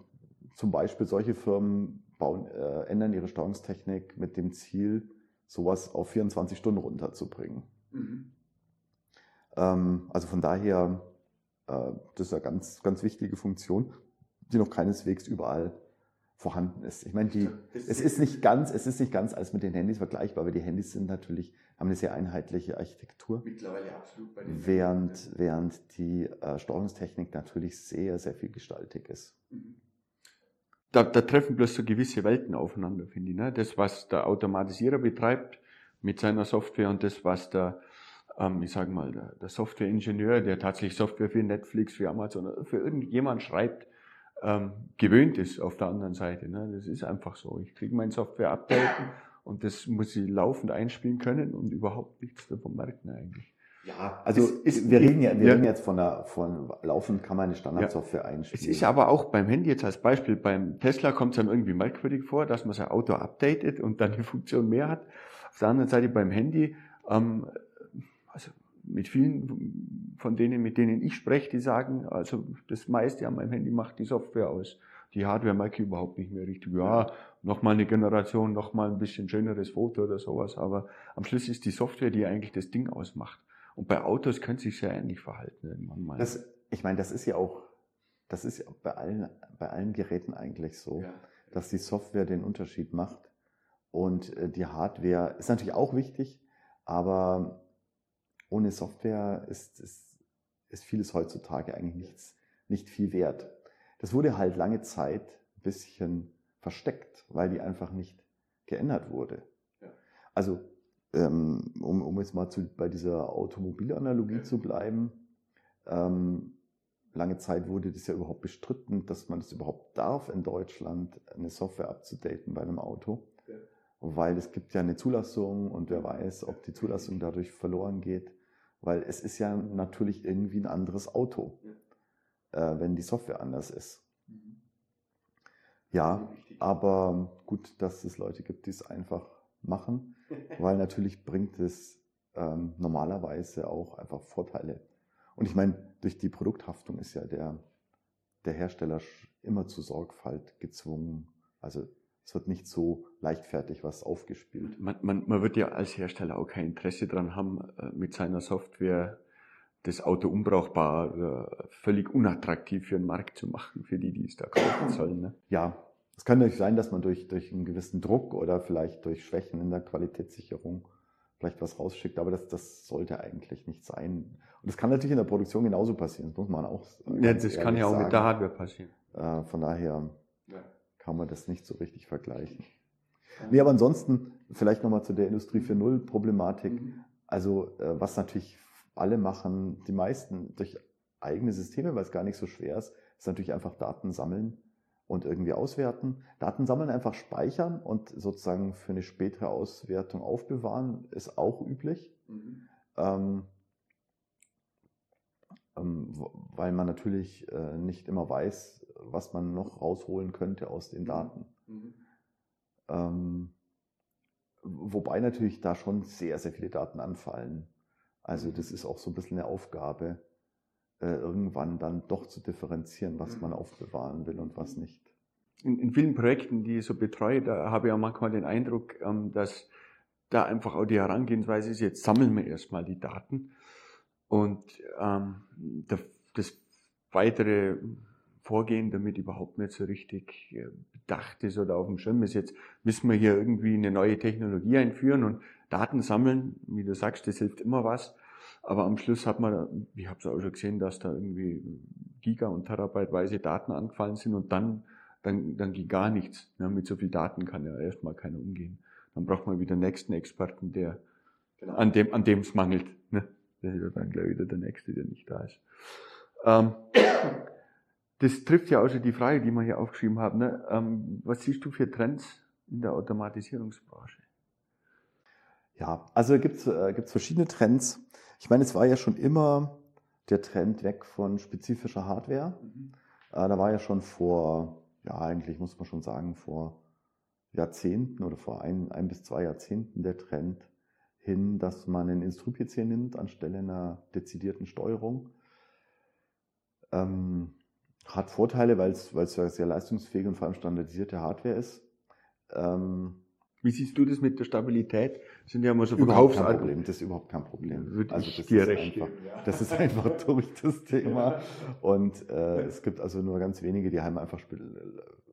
zum Beispiel solche Firmen bauen, äh, ändern ihre Steuerungstechnik mit dem Ziel, sowas auf 24 Stunden runterzubringen. Mhm. Ähm, also von daher, äh, das ist eine ganz, ganz wichtige Funktion, die noch keineswegs überall vorhanden ist. Ich meine, die, es ist nicht ganz, es ist nicht ganz als mit den Handys vergleichbar, aber die Handys sind natürlich, haben eine sehr einheitliche Architektur. Mittlerweile absolut bei den Während, während die äh, Steuerungstechnik natürlich sehr, sehr viel gestaltig ist. Mhm da, da treffen bloß so gewisse Welten aufeinander, finde ich. Ne? Das, was der Automatisierer betreibt mit seiner Software und das, was der, ähm, ich sage mal, der, der Softwareingenieur, der tatsächlich Software für Netflix, für Amazon, für irgendjemand schreibt, ähm, gewöhnt ist auf der anderen Seite. Ne? Das ist einfach so. Ich kriege mein Software updaten und das muss ich laufend einspielen können und überhaupt nichts davon merken eigentlich. Ja, also ist, ist, wir reden ja, wir ja. reden jetzt von der, von laufend kann man eine Standardsoftware ja. einspielen. Es ist aber auch beim Handy jetzt als Beispiel, beim Tesla kommt es einem irgendwie merkwürdig vor, dass man sein Auto updatet und dann eine Funktion mehr hat. Auf der anderen Seite beim Handy, ähm, mit vielen von denen, mit denen ich spreche, die sagen, also das meiste an meinem Handy macht die Software aus. Die Hardware merke ich überhaupt nicht mehr richtig. Ja, nochmal eine Generation, nochmal ein bisschen schöneres Foto oder sowas, aber am Schluss ist die Software, die eigentlich das Ding ausmacht. Und bei Autos könnte sich sehr ähnlich verhalten irgendwann mal. Das, ich meine, das ist ja auch, das ist ja bei allen, bei allen Geräten eigentlich so, ja. dass die Software den Unterschied macht. Und äh, die Hardware ist natürlich auch wichtig, aber ohne Software ist, ist, ist vieles heutzutage eigentlich nichts, nicht viel wert. Das wurde halt lange Zeit ein bisschen versteckt, weil die einfach nicht geändert wurde. Ja. Also ähm, um, um jetzt mal zu, bei dieser Automobilanalogie zu bleiben, ähm, lange Zeit wurde das ja überhaupt bestritten, dass man das überhaupt darf in Deutschland, eine Software abzudaten bei einem Auto. Ja. Weil es gibt ja eine Zulassung und wer weiß, ob die Zulassung dadurch verloren geht. Weil es ist ja natürlich irgendwie ein anderes Auto, ja. äh, wenn die Software anders ist. Mhm. Ja, aber gut, dass es Leute gibt, die es einfach machen weil natürlich bringt es ähm, normalerweise auch einfach Vorteile. Und ich meine, durch die Produkthaftung ist ja der, der Hersteller immer zur Sorgfalt gezwungen. Also es wird nicht so leichtfertig was aufgespielt. Man, man, man wird ja als Hersteller auch kein Interesse daran haben, äh, mit seiner Software das Auto unbrauchbar oder völlig unattraktiv für den Markt zu machen, für die, die es da kaufen sollen. Ne? Ja, es kann natürlich sein, dass man durch, durch einen gewissen Druck oder vielleicht durch Schwächen in der Qualitätssicherung vielleicht was rausschickt, aber das, das sollte eigentlich nicht sein. Und das kann natürlich in der Produktion genauso passieren, das muss man auch Ja, das kann ja auch sagen. mit der Hardware passieren. Äh, von daher ja. Kann man das nicht so richtig vergleichen. Nee, aber ansonsten vielleicht nochmal zu der Industrie 4.0 Problematik. Mhm. Also äh, was natürlich alle machen, die meisten durch eigene Systeme, weil es gar nicht so schwer ist, ist natürlich einfach Daten sammeln und irgendwie auswerten. Daten sammeln einfach speichern und sozusagen für eine spätere Auswertung aufbewahren, ist auch üblich. Mhm. Ähm, weil man natürlich äh, nicht immer weiß, was man noch rausholen könnte aus den mhm. Daten. Mhm. Ähm, wobei natürlich da schon sehr, sehr viele Daten anfallen. Also mhm. das ist auch so ein bisschen eine Aufgabe, äh, irgendwann dann doch zu differenzieren, was man aufbewahren will und was nicht. In, in vielen Projekten, die ich so betreue, da habe ich auch manchmal den Eindruck, ähm, dass da einfach auch die Herangehensweise ist, jetzt sammeln wir erstmal die Daten und ähm, das weitere Vorgehen damit überhaupt nicht so richtig äh, bedacht ist oder auf dem Schirm ist. Jetzt müssen wir hier irgendwie eine neue Technologie einführen und Daten sammeln. Wie du sagst, das hilft immer was. Aber am Schluss hat man, ich habe es auch schon gesehen, dass da irgendwie Giga- und Terabyteweise Daten angefallen sind und dann, dann, dann ging gar nichts. Ja, mit so viel Daten kann ja erstmal keiner umgehen. Dann braucht man wieder den nächsten Experten, der genau. an dem an dem es mangelt. Ne? Der ist dann gleich wieder der Nächste, der nicht da ist. Ähm, das trifft ja auch schon die Frage, die wir hier aufgeschrieben haben. Ne? Ähm, was siehst du für Trends in der Automatisierungsbranche? Ja, also gibt es äh, gibt's verschiedene Trends. Ich meine, es war ja schon immer der Trend weg von spezifischer Hardware. Mhm. Äh, da war ja schon vor, ja eigentlich muss man schon sagen, vor Jahrzehnten oder vor ein, ein bis zwei Jahrzehnten der Trend hin, dass man einen Instru-PC nimmt anstelle einer dezidierten Steuerung. Ähm, hat Vorteile, weil es sehr leistungsfähige und vor allem standardisierte Hardware ist. Ähm, Wie siehst du das mit der Stabilität? Das sind ja immer so Problem. Das ist überhaupt kein Problem. Würde also das dir recht einfach, ja. Das ist einfach durch das Thema. Und äh, es gibt also nur ganz wenige, die haben einfach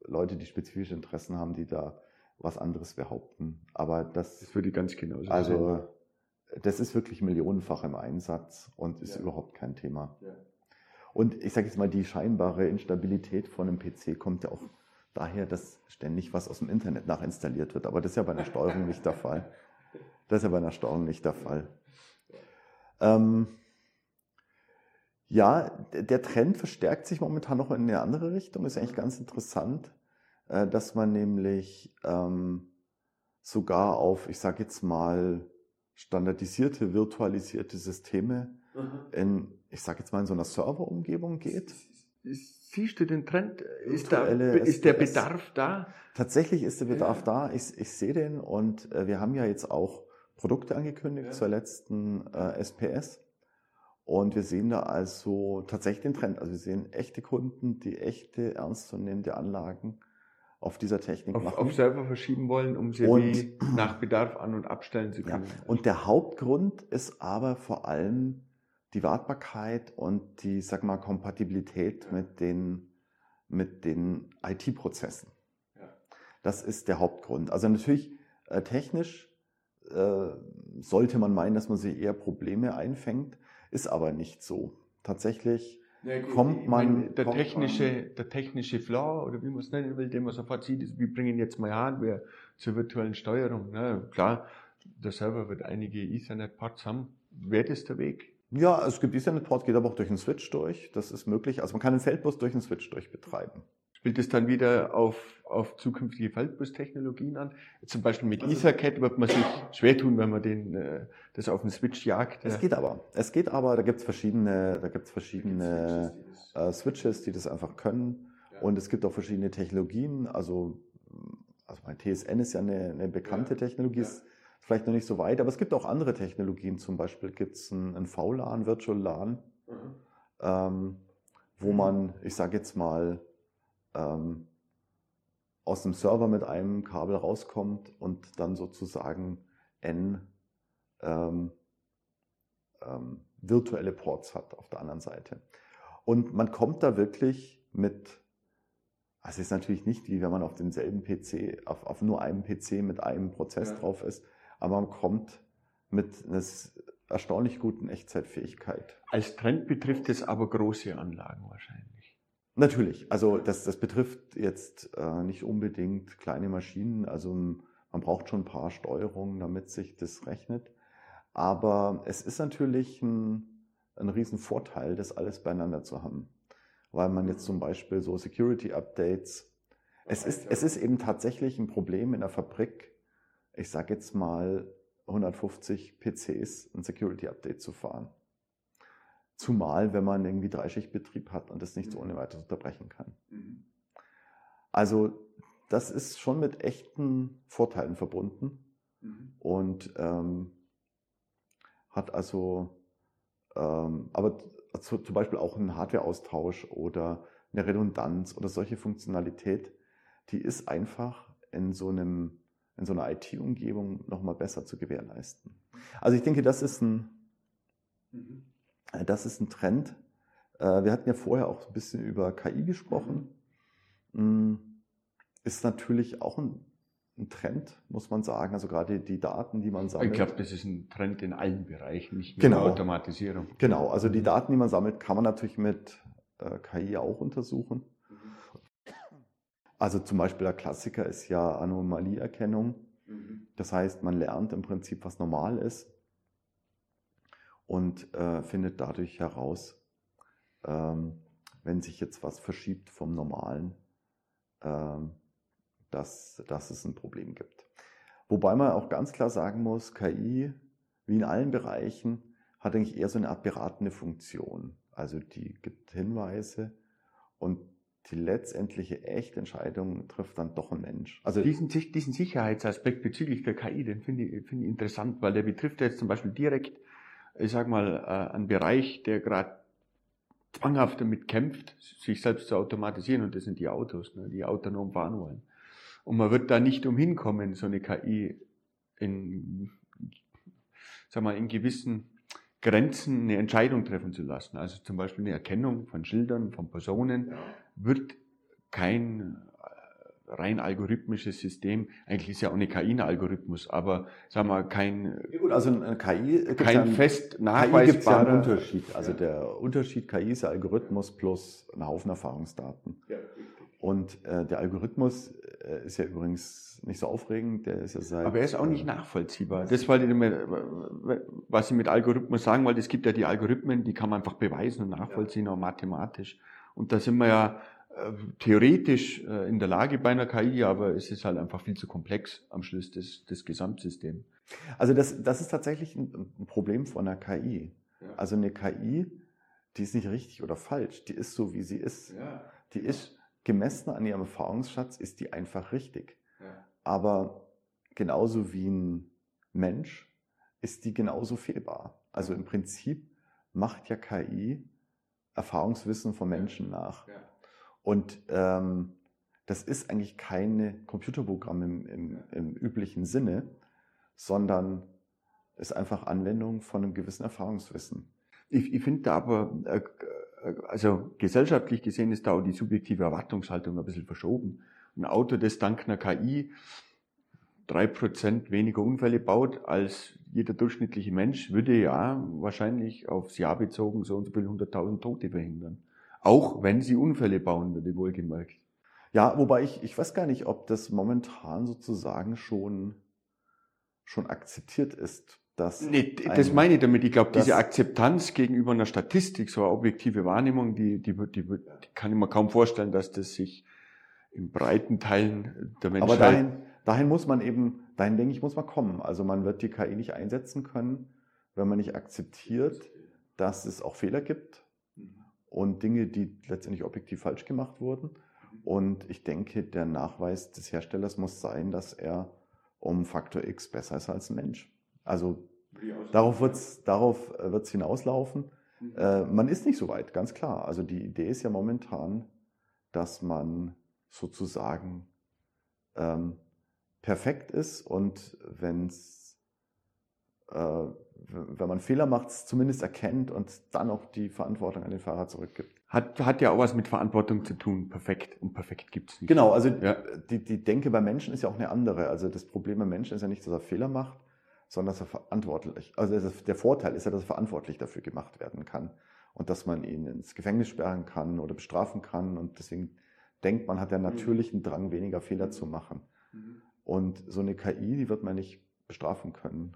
Leute, die spezifische Interessen haben, die da was anderes behaupten. Aber das, das würde ich ganz genauso Also das ist wirklich millionenfach im Einsatz und ist ja. überhaupt kein Thema. Ja. Und ich sage jetzt mal, die scheinbare Instabilität von einem PC kommt ja auch daher, dass ständig was aus dem Internet nachinstalliert wird. Aber das ist ja bei einer Steuerung nicht der Fall. Das ist ja bei einer Steuerung nicht der Fall. Ähm, ja, der Trend verstärkt sich momentan noch in eine andere Richtung. Ist eigentlich ganz interessant, äh, dass man nämlich ähm, sogar auf, ich sage jetzt mal, standardisierte, virtualisierte Systeme mhm. in, ich sage jetzt mal, in so einer Serverumgebung geht. Siehst du den Trend? Ist, da, ist der Bedarf da? Tatsächlich ist der Bedarf ja. da. Ich, ich sehe den und äh, wir haben ja jetzt auch Produkte angekündigt ja. zur letzten äh, SPS. Und wir sehen da also tatsächlich den Trend. Also wir sehen echte Kunden, die echte, ernstzunehmende Anlagen auf dieser Technik auf, machen. Auf Server verschieben wollen, um sie und, nach Bedarf an- und abstellen zu können. Ja. Und der Hauptgrund ist aber vor allem die Wartbarkeit und die, sag mal, Kompatibilität mit den, mit den IT-Prozessen. Ja. Das ist der Hauptgrund. Also natürlich äh, technisch äh, sollte man meinen, dass man sich eher Probleme einfängt, ist aber nicht so. Tatsächlich ja, kommt man. Meine, der, kommt technische, man, der technische Flaw, oder wie man es nennen will, den man sofort sieht, ist, wir bringen jetzt mal Hardware zur virtuellen Steuerung. Ne? Klar, der Server wird einige Ethernet-Parts haben. Wäre das der Weg? Ja, es gibt Ethernet-Ports, geht aber auch durch einen Switch durch. Das ist möglich. Also man kann den Feldbus durch einen Switch durch betreiben. Spielt es dann wieder auf, auf zukünftige Feldbus-Technologien an? Zum Beispiel mit also, Ethercat wird man sich schwer tun, wenn man den, äh, das auf den Switch jagt. Es geht aber. Es geht aber, da gibt es verschiedene, da gibt's verschiedene äh, Switches, die das einfach können. Ja. Und es gibt auch verschiedene Technologien. Also, also mein TSN ist ja eine, eine bekannte ja. Technologie, ist vielleicht noch nicht so weit, aber es gibt auch andere Technologien. Zum Beispiel gibt es ein, ein VLAN, Virtual LAN, mhm. ähm, wo man, ich sage jetzt mal, ähm, aus dem Server mit einem Kabel rauskommt und dann sozusagen N ähm, ähm, virtuelle Ports hat auf der anderen Seite. Und man kommt da wirklich mit, also es ist natürlich nicht wie wenn man auf demselben PC, auf, auf nur einem PC mit einem Prozess ja. drauf ist, aber man kommt mit einer erstaunlich guten Echtzeitfähigkeit. Als Trend betrifft es aber große Anlagen wahrscheinlich. Natürlich. Also das, das betrifft jetzt äh, nicht unbedingt kleine Maschinen. Also man braucht schon ein paar Steuerungen, damit sich das rechnet. Aber es ist natürlich ein, ein Riesenvorteil, das alles beieinander zu haben. weil man jetzt zum Beispiel so Security-Updates, es ist, es ist eben tatsächlich ein Problem in der Fabrik, ich sage jetzt mal 150 PCs ein Security-Update zu fahren. Zumal, wenn man irgendwie Dreischichtbetrieb hat und das nicht so ohne weiteres unterbrechen kann. Mhm. Also das ist schon mit echten Vorteilen verbunden mhm. und ähm, hat also, ähm, aber zu, zum Beispiel auch einen Hardware-Austausch oder eine Redundanz oder solche Funktionalität, die ist einfach in so einem in so einer IT-Umgebung nochmal besser zu gewährleisten. Also ich denke, das ist ein, mhm. Das ist ein Trend. Äh, wir hatten ja vorher auch ein bisschen über KI gesprochen. Mhm. Ist natürlich auch ein, ein Trend, muss man sagen. Also gerade die Daten, die man sammelt. Ich glaube, das ist ein Trend in allen Bereichen, nicht nur genau. Automatisierung. Genau, also die Daten, die man sammelt, kann man natürlich mit äh, KI auch untersuchen. Also zum Beispiel der Klassiker ist ja Anomalieerkennung. Mhm. Das heißt, man lernt im Prinzip, was normal ist und äh, findet dadurch heraus, ähm, wenn sich jetzt was verschiebt vom Normalen, ähm, dass, dass es ein Problem gibt. Wobei man auch ganz klar sagen muss, KI, wie in allen Bereichen, hat eigentlich eher so eine Art beratende Funktion. Also die gibt Hinweise und die letztendliche echte Entscheidung trifft dann doch ein Mensch. Also diesen, diesen Sicherheitsaspekt bezüglich der KI, den finde ich, finde ich interessant, weil der betrifft jetzt zum Beispiel direkt, ich sag mal, äh, einen Bereich, der gerade zwanghaft damit kämpft, sich selbst zu automatisieren, und das sind die Autos, ne, die autonom fahren wollen. Und man wird da nicht umhin kommen, so eine KI in, sag mal, in gewissen Grenzen eine Entscheidung treffen zu lassen. Also zum Beispiel eine Erkennung von Schildern, von Personen, wird kein rein algorithmisches System, eigentlich ist ja auch eine KI ein Algorithmus, aber sagen wir kein, ja gut, also eine KI kein ja fest nachweisbarer ja Unterschied. Also der Unterschied KI ist ja Algorithmus plus ein Haufen Erfahrungsdaten. Ja, und äh, der Algorithmus äh, ist ja übrigens nicht so aufregend, der ist ja seit. Aber er ist auch nicht nachvollziehbar. Das wollte ich mir, was ich mit Algorithmus sagen wollte, es gibt ja die Algorithmen, die kann man einfach beweisen und nachvollziehen, auch mathematisch. Und da sind wir ja äh, theoretisch äh, in der Lage bei einer KI, aber es ist halt einfach viel zu komplex am Schluss des, des Gesamtsystems. Also das, das ist tatsächlich ein, ein Problem von einer KI. Ja. Also eine KI, die ist nicht richtig oder falsch, die ist so, wie sie ist. Ja. Die ist gemessen an ihrem Erfahrungsschatz ist die einfach richtig. Ja. Aber genauso wie ein Mensch ist die genauso fehlbar. Also im Prinzip macht ja KI Erfahrungswissen von Menschen nach. Und ähm, das ist eigentlich keine Computerprogramm im, im, im üblichen Sinne, sondern ist einfach Anwendung von einem gewissen Erfahrungswissen. Ich, ich finde da aber äh, also gesellschaftlich gesehen ist da auch die subjektive Erwartungshaltung ein bisschen verschoben. Ein Auto, das dank einer KI drei Prozent weniger Unfälle baut als jeder durchschnittliche Mensch, würde ja wahrscheinlich aufs Jahr bezogen so und so viel 100.000 Tote verhindern. Auch wenn sie Unfälle bauen würde, wohlgemerkt. Ja, wobei ich, ich weiß gar nicht, ob das momentan sozusagen schon, schon akzeptiert ist. Dass nee, das meine ich damit. Ich glaube, diese Akzeptanz gegenüber einer Statistik, so eine objektive Wahrnehmung, die, die, die, die kann ich mir kaum vorstellen, dass das sich in breiten Teilen der Menschheit... Aber dahin, dahin muss man eben, dahin denke ich, muss man kommen. Also man wird die KI nicht einsetzen können, wenn man nicht akzeptiert, dass es auch Fehler gibt und Dinge, die letztendlich objektiv falsch gemacht wurden. Und ich denke, der Nachweis des Herstellers muss sein, dass er um Faktor X besser ist als ein Mensch. Also darauf wird es darauf äh, wird's hinauslaufen. Mhm. Äh, man ist nicht so weit, ganz klar. Also die Idee ist ja momentan, dass man sozusagen ähm, perfekt ist und wenn es äh, wenn man Fehler macht, zumindest erkennt und dann auch die Verantwortung an den Fahrer zurückgibt. Hat, hat ja auch was mit Verantwortung zu tun. Perfekt und perfekt gibt es nicht. Genau, also ja. die, die Denke bei Menschen ist ja auch eine andere. Also das Problem beim Menschen ist ja nicht, dass er Fehler macht, sondern dass er verantwortlich, also der Vorteil ist ja, dass er verantwortlich dafür gemacht werden kann und dass man ihn ins Gefängnis sperren kann oder bestrafen kann und deswegen denkt man, hat ja natürlich einen Drang, weniger Fehler zu machen. Mhm. Und so eine KI, die wird man nicht bestrafen können,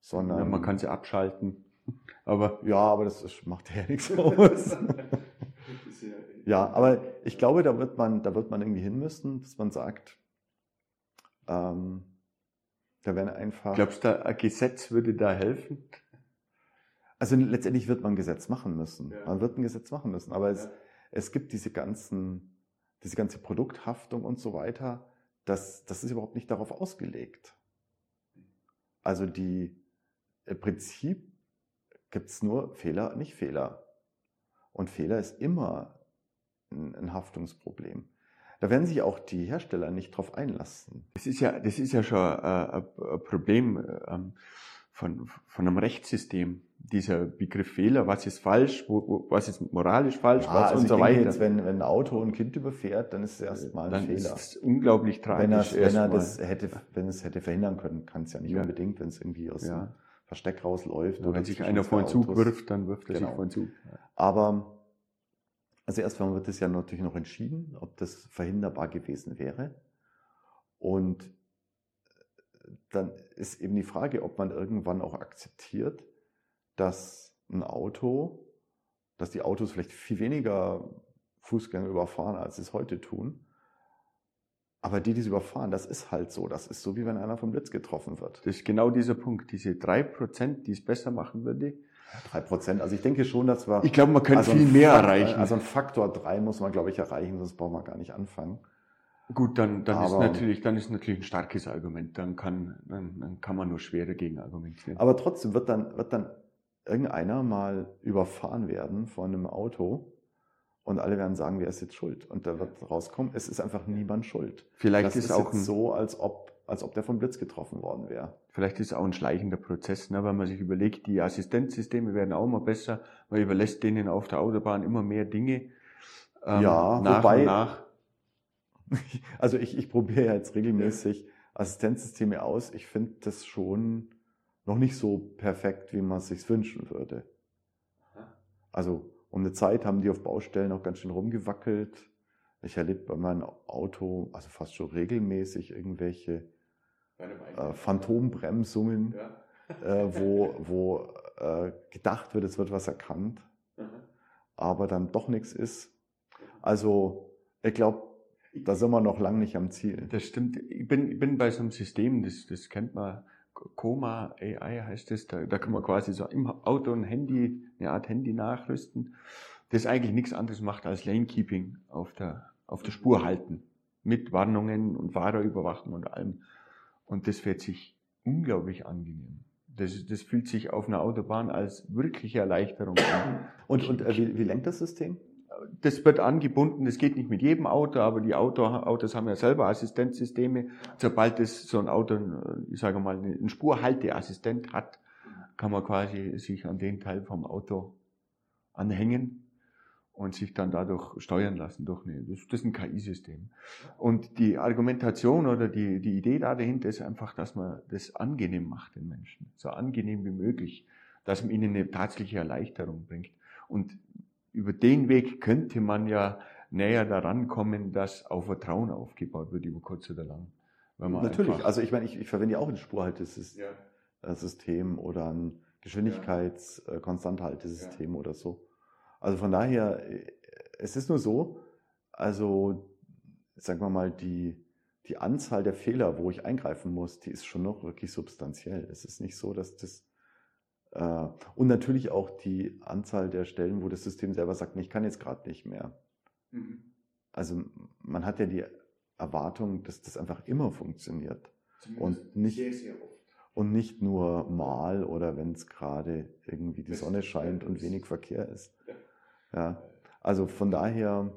sondern... Ja, man kann sie abschalten, aber... Ja, aber das macht ja nichts aus. Ja, aber ich glaube, da wird man, da wird man irgendwie hin müssen, dass man sagt, ähm, da werden einfach. Glaubst du, ein Gesetz würde da helfen? Also letztendlich wird man ein Gesetz machen müssen. Ja. Man wird ein Gesetz machen müssen. Aber es, es gibt diese ganzen, diese ganze Produkthaftung und so weiter. Das, das ist überhaupt nicht darauf ausgelegt. Also die, im Prinzip gibt es nur Fehler, nicht Fehler. Und Fehler ist immer ein, Haftungsproblem. Da werden sich auch die Hersteller nicht drauf einlassen. Das ist ja, das ist ja schon ein, ein Problem ähm, von, von einem Rechtssystem. Dieser Begriff Fehler, was ist falsch, wo, was ist moralisch falsch, ja, was also und so weiter. Jetzt, wenn, wenn ein Auto ein Kind überfährt, dann ist es erstmal ein Fehler. Ist es unglaublich tragisch. Wenn er, wenn er das hätte, wenn es hätte verhindern können, kann es ja nicht ja. unbedingt, wenn es irgendwie aus ja. Versteck rausläuft. Oder wenn sich einer vor den Zug wirft, dann wirft er genau. sich vor den Zug. Aber also erstmal wird es ja natürlich noch entschieden, ob das verhinderbar gewesen wäre. Und äh, dann ist eben die Frage, ob man irgendwann auch akzeptiert, dass ein Auto, dass die Autos vielleicht viel weniger Fußgänger überfahren, als sie es heute tun. Aber die, die sie überfahren, das ist halt so. Das ist so, wie wenn einer vom Blitz getroffen wird. Das ist genau dieser Punkt. Diese drei Prozent, die es besser machen würde, Drei Prozent. Also ich denke schon, dass wir. Ich glaube, man könnte also viel mehr Faktor, erreichen. Also ein Faktor drei muss man, glaube ich, erreichen, sonst brauchen wir gar nicht anfangen. Gut, dann, dann ist natürlich, dann ist natürlich ein starkes Argument. Dann kann, dann, dann kann man nur schwer dagegen argumentieren. Aber trotzdem wird dann, wird dann irgendeiner mal überfahren werden von einem Auto und alle werden sagen, wer ist jetzt schuld? Und da wird rauskommen, es ist einfach niemand schuld. Vielleicht das ist, ist auch so, als ob als ob der vom Blitz getroffen worden wäre. Vielleicht ist es auch ein schleichender Prozess, ne? wenn man sich überlegt, die Assistenzsysteme werden auch immer besser, man überlässt denen auf der Autobahn immer mehr Dinge. Ähm, ja, nach wobei, und nach. Also ich, ich probiere jetzt regelmäßig Assistenzsysteme aus. Ich finde das schon noch nicht so perfekt, wie man es sich wünschen würde. Also um eine Zeit haben die auf Baustellen auch ganz schön rumgewackelt. Ich erlebe bei meinem Auto also fast schon regelmäßig irgendwelche äh, Phantombremsungen, ja. äh, wo, wo äh, gedacht wird, es wird was erkannt, mhm. aber dann doch nichts ist. Also ich glaube, da sind wir noch lange nicht am Ziel. Das stimmt. Ich bin, ich bin bei so einem System, das, das kennt man, Koma AI heißt das, da, da kann man quasi so im Auto ein Handy, eine Art Handy nachrüsten, das eigentlich nichts anderes macht als Lanekeeping auf der, auf der Spur halten. Mit Warnungen und Fahrerüberwachen und allem. Und das fährt sich unglaublich angenehm. Das, das fühlt sich auf einer Autobahn als wirkliche Erleichterung an. Und, und äh, wie, wie lenkt das System? Das wird angebunden, das geht nicht mit jedem Auto, aber die Auto, Autos haben ja selber Assistenzsysteme. Sobald es so ein Auto, ich sage mal, einen Spurhalteassistent hat, kann man quasi sich an den Teil vom Auto anhängen und sich dann dadurch steuern lassen durch eine, das, das ist ein KI-System. Und die Argumentation oder die, die Idee da dahinter ist einfach, dass man das angenehm macht den Menschen, so angenehm wie möglich, dass man ihnen eine tatsächliche Erleichterung bringt. Und über den Weg könnte man ja näher daran kommen, dass auf Vertrauen aufgebaut wird, über kurz oder lang. Natürlich, also ich meine, ich, ich verwende ja auch ein Spurhaltesystem ja. oder ein Geschwindigkeits-Konstanthaltesystem ja. oder so. Also von daher, äh, es ist nur so, also sagen wir mal, die, die Anzahl der Fehler, wo ich eingreifen muss, die ist schon noch wirklich substanziell. Es ist nicht so, dass das äh, und natürlich auch die Anzahl der Stellen, wo das System selber sagt, ich kann jetzt gerade nicht mehr. Mhm. Also man hat ja die Erwartung, dass das einfach immer funktioniert Zumindest und nicht sehr, sehr und nicht nur mal oder wenn es gerade irgendwie die Sonne scheint und wenig Verkehr ist. Ja. Ja, also von daher,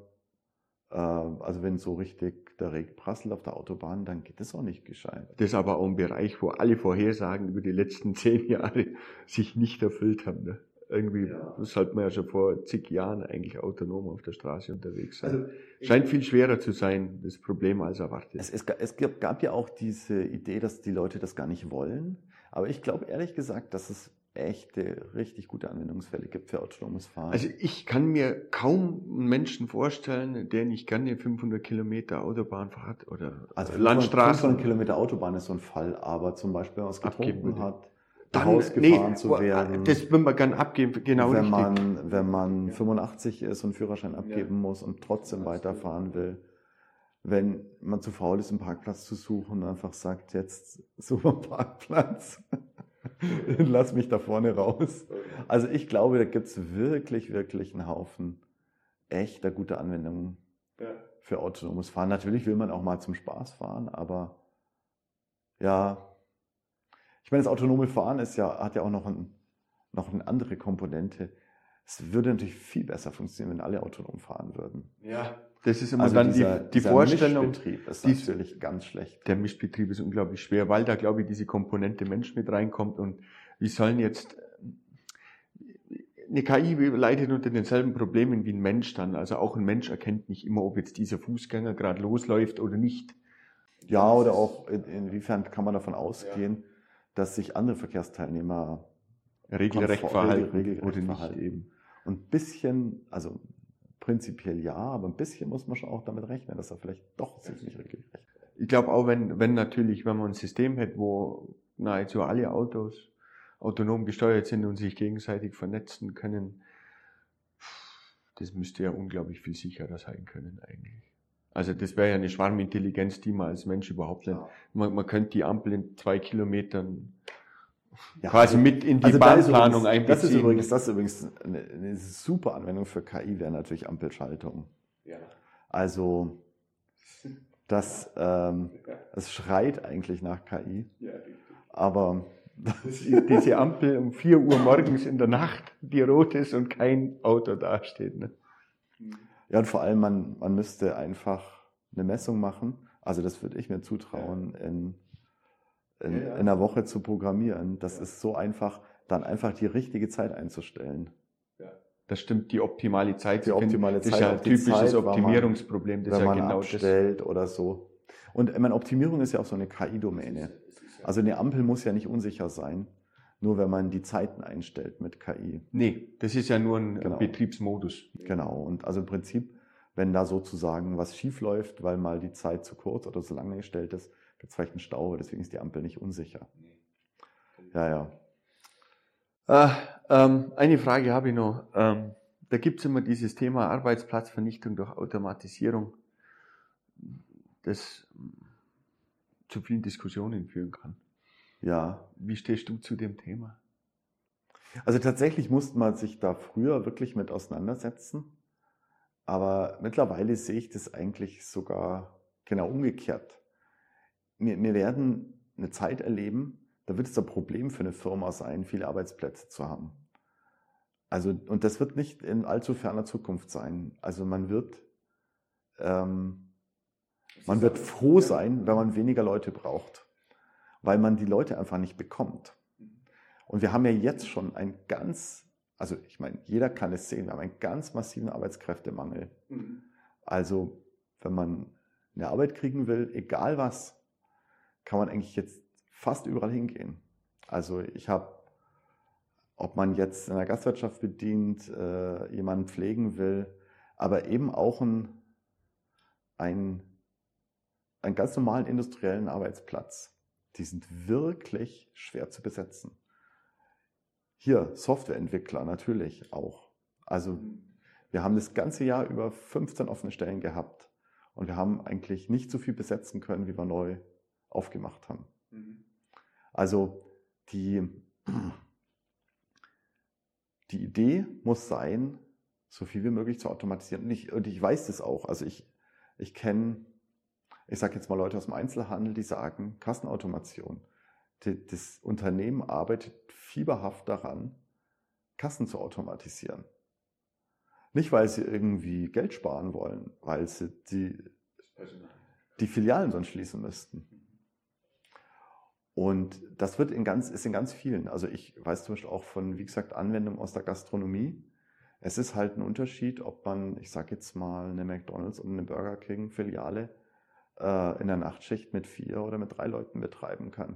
äh, also wenn so richtig der Regen prasselt auf der Autobahn, dann geht das auch nicht gescheit. Das ist aber auch ein Bereich, wo alle Vorhersagen über die letzten zehn Jahre sich nicht erfüllt haben. Ne? Irgendwie ja. sollte man ja schon vor zig Jahren eigentlich autonom auf der Straße unterwegs sein. Also, Scheint viel schwerer zu sein, das Problem als erwartet. Es, es, es gab ja auch diese Idee, dass die Leute das gar nicht wollen. Aber ich glaube ehrlich gesagt, dass es echte, richtig gute Anwendungsfälle gibt für autonomes Fahren. Also ich kann mir kaum einen Menschen vorstellen, der nicht gerne 500 Kilometer Autobahn fährt oder also Landstraße. 500 Kilometer Autobahn ist so ein Fall, aber zum Beispiel, wenn man es getrunken hat, dann, Haus gefahren zu wo- werden. Das würden wir gern abgeben, genau wenn richtig. man, wenn man 85 ist und Führerschein abgeben muss und trotzdem weiterfahren will. Wenn man zu faul ist, einen Parkplatz zu suchen und einfach sagt, jetzt super Parkplatz, lass mich da vorne raus. Also ich glaube, da gibt es wirklich, wirklich einen Haufen echter guter Anwendungen Ja. für autonomes Fahren. Natürlich will man auch mal zum Spaß fahren, aber ja, ich meine, das autonome Fahren ist ja, hat ja auch noch, ein, noch eine andere Komponente. Es würde natürlich viel besser funktionieren, wenn alle autonom fahren würden. Ja, das ist immer Also dann dieser, die, die dieser Vorstellung, Mischbetrieb ist die- natürlich ganz schlecht. der Mischbetrieb ist unglaublich schwer, weil da, glaube ich, diese Komponente Mensch mit reinkommt und wie sollen jetzt eine KI leidet unter denselben Problemen wie ein Mensch dann. Also auch ein Mensch erkennt nicht immer, ob jetzt dieser Fußgänger gerade losläuft oder nicht. Ja, oder auch in, inwiefern kann man davon ausgehen, dass sich andere Verkehrsteilnehmer Regelrecht konform- verhalten regelrecht oder nicht verhalten. eben. Und ein bisschen, also prinzipiell ja, aber ein bisschen muss man schon auch damit rechnen, dass er vielleicht doch sich nicht regelrecht Ich glaube auch, wenn, wenn natürlich, wenn man ein System hat, wo nahezu alle Autos autonom gesteuert sind und sich gegenseitig vernetzen können, das müsste ja unglaublich viel sicherer sein können eigentlich. Also das wäre ja eine Schwarmintelligenz, die man als Mensch überhaupt nicht. Man, man könnte die Ampel in zwei Kilometern Ja, quasi also- mit in die Also da Bahnplanung übrigens, das ist einbeziehen. übrigens, das ist übrigens eine, eine super Anwendung für KI, wäre natürlich Ampelschaltung. ja. Also das, ähm, das schreit eigentlich nach KI, Ja, aber Die- Diese Ampel um 4 Uhr morgens in der Nacht, die rot ist und kein Auto dasteht. Ne? ja und vor allem man, man müsste einfach eine Messung machen. Also das würde ich mir zutrauen, in, in, Ja, ja. in einer Woche zu programmieren. Das ist so einfach, dann einfach die richtige Zeit einzustellen. Das stimmt, die optimale Zeit. Die optimale Das ist Zeit, ja ein typisches Zeit, Optimierungsproblem. Das wenn ja man genau das. abstellt oder so. Und ich meine, Optimierung ist ja auch so eine KI-Domäne. Also eine Ampel muss ja nicht unsicher sein, nur wenn man die Zeiten einstellt mit KI. Nee, das ist ja nur ein Genau. Betriebsmodus. Genau. Und also im Prinzip, wenn da sozusagen was schief läuft, weil mal die Zeit zu kurz oder zu lange gestellt ist, gibt es vielleicht einen Stau, deswegen ist die Ampel nicht unsicher. Ja, ja. Ah, ähm, eine Frage habe ich noch. Ähm, da gibt es immer dieses Thema Arbeitsplatzvernichtung durch Automatisierung, das mm, zu vielen Diskussionen führen kann. Ja. Wie stehst du zu dem Thema? Also tatsächlich musste man sich da früher wirklich mit auseinandersetzen. Aber mittlerweile sehe ich das eigentlich sogar genau umgekehrt. Wir, wir werden eine Zeit erleben, da wird es ein Problem für eine Firma sein, viele Arbeitsplätze zu haben. Also, und das wird nicht in allzu ferner Zukunft sein. Also man wird, ähm, man wird froh sein, wenn man weniger Leute braucht, weil man die Leute einfach nicht bekommt. Und wir haben ja jetzt schon ein ganz, also ich meine, jeder kann es sehen, wir haben einen ganz massiven Arbeitskräftemangel. Also wenn man eine Arbeit kriegen will, egal was, kann man eigentlich jetzt fast überall hingehen. Also ich habe, ob man jetzt in der Gastwirtschaft bedient, äh, jemanden pflegen will, aber eben auch ein, ein, einen ganz normalen industriellen Arbeitsplatz. Die sind wirklich schwer zu besetzen. Hier, Softwareentwickler natürlich auch. Also wir haben das ganze Jahr über 15 offene Stellen gehabt und wir haben eigentlich nicht so viel besetzen können, wie wir neu aufgemacht haben. Also die, die Idee muss sein, so viel wie möglich zu automatisieren. Und ich, und ich weiß das auch. Also ich, ich kenne, ich sage jetzt mal Leute aus dem Einzelhandel, die sagen, Kassenautomation. Die, das Unternehmen arbeitet fieberhaft daran, Kassen zu automatisieren. Nicht, weil sie irgendwie Geld sparen wollen, weil sie die, die Filialen sonst schließen müssten. Und das wird in ganz, ist in ganz vielen. Also ich weiß zum Beispiel auch von, wie gesagt, Anwendungen aus der Gastronomie. Es ist halt ein Unterschied, ob man, ich sage jetzt mal, eine McDonalds und eine Burger King Filiale äh, in der Nachtschicht mit vier oder mit drei Leuten betreiben kann.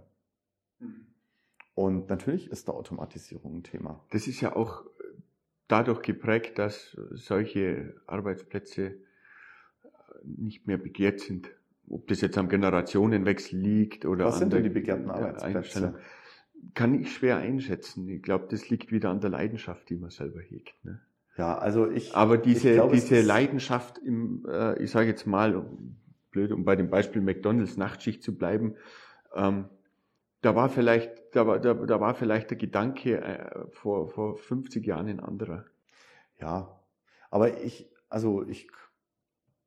Und natürlich ist da Automatisierung ein Thema. Das ist ja auch dadurch geprägt, dass solche Arbeitsplätze nicht mehr begehrt sind. Ob das jetzt am Generationenwechsel liegt oder Was sind denn die begehrten der Arbeitsplätze? Kann ich schwer einschätzen. Ich glaube, das liegt wieder an der Leidenschaft, die man selber hegt. Ne? Ja, also ich. Aber diese, ich glaub, diese Leidenschaft im, äh, ich sage jetzt mal, blöd, um bei dem Beispiel McDonalds Nachtschicht zu bleiben, ähm, da war vielleicht, da war, da, da war vielleicht der Gedanke äh, vor, vor 50 Jahren ein anderer. Ja, aber ich, also ich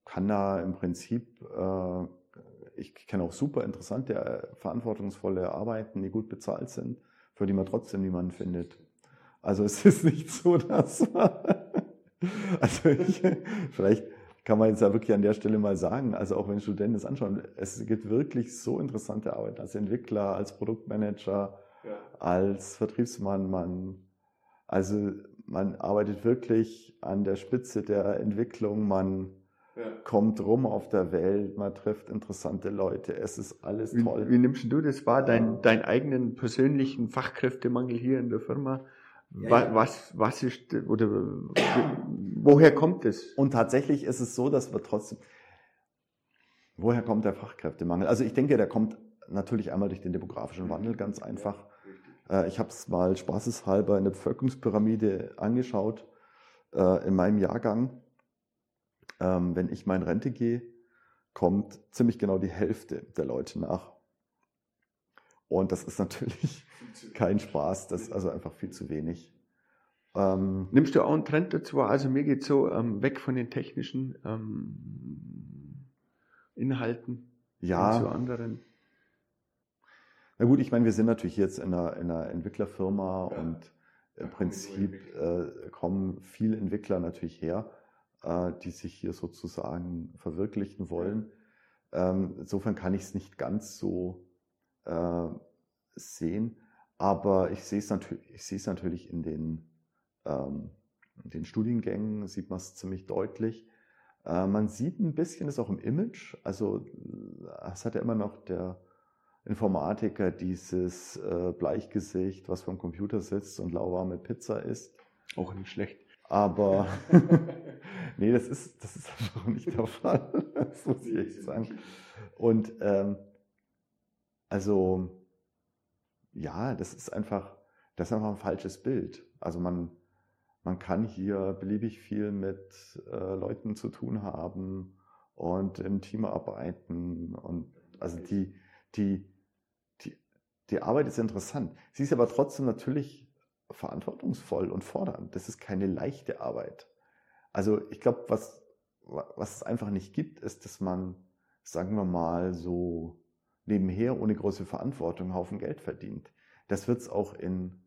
kann da im Prinzip, äh, ich kenne auch super interessante, äh, verantwortungsvolle Arbeiten, die gut bezahlt sind, für die man trotzdem niemanden findet. Also es ist nicht so, dass man, also ich, vielleicht kann man jetzt ja wirklich an der Stelle mal sagen, also auch wenn Studenten das anschauen, es gibt wirklich so interessante Arbeit als Entwickler, als Produktmanager, ja. als Vertriebsmann, man, also man arbeitet wirklich an der Spitze der Entwicklung, man ja. kommt rum auf der Welt, man trifft interessante Leute, es ist alles toll. Wie, wie nimmst du das wahr, dein, ja. deinen eigenen persönlichen Fachkräftemangel hier in der Firma? Ja, was, was ist, oder woher kommt es? Und tatsächlich ist es so, dass wir trotzdem, woher kommt der Fachkräftemangel? Also ich denke, der kommt natürlich einmal durch den demografischen Wandel ganz einfach. Äh, ich habe es mal spaßeshalber in der Bevölkerungspyramide angeschaut, äh, in meinem Jahrgang. Ähm, wenn ich mal in Rente gehe, kommt ziemlich genau die Hälfte der Leute nach. Und das ist natürlich kein Spaß, das ist also einfach viel zu wenig. Ähm, Nimmst du auch einen Trend dazu? Also mir geht so ähm, weg von den technischen ähm, Inhalten ja. zu anderen. Na gut, ich meine, wir sind natürlich jetzt in einer, in einer Entwicklerfirma ja. und im Prinzip äh, kommen viele Entwickler natürlich her, äh, die sich hier sozusagen verwirklichen wollen. Ähm, insofern kann ich es nicht ganz so äh, sehen. Aber ich sehe es natürlich, ich sehe es natürlich in den, ähm, in den Studiengängen, sieht man es ziemlich deutlich. Äh, man sieht ein bisschen es auch im Image. Also es hat ja immer noch der Informatiker dieses äh, Bleichgesicht, was vom Computer sitzt und lauwarme Pizza isst. Auch nicht schlecht. Aber nee, das ist, das ist einfach nicht der Fall. Das muss ich echt sagen. Und ähm, also, ja, das ist einfach, das ist einfach ein falsches Bild. Also man, man kann hier beliebig viel mit äh, Leuten zu tun haben und im Team arbeiten und also die, die, die, die Arbeit ist interessant. Sie ist aber trotzdem natürlich verantwortungsvoll und fordernd. Das ist keine leichte Arbeit. Also ich glaube, was, was es einfach nicht gibt, ist, dass man, sagen wir mal, so nebenher ohne große Verantwortung einen Haufen Geld verdient. Das wird es auch in,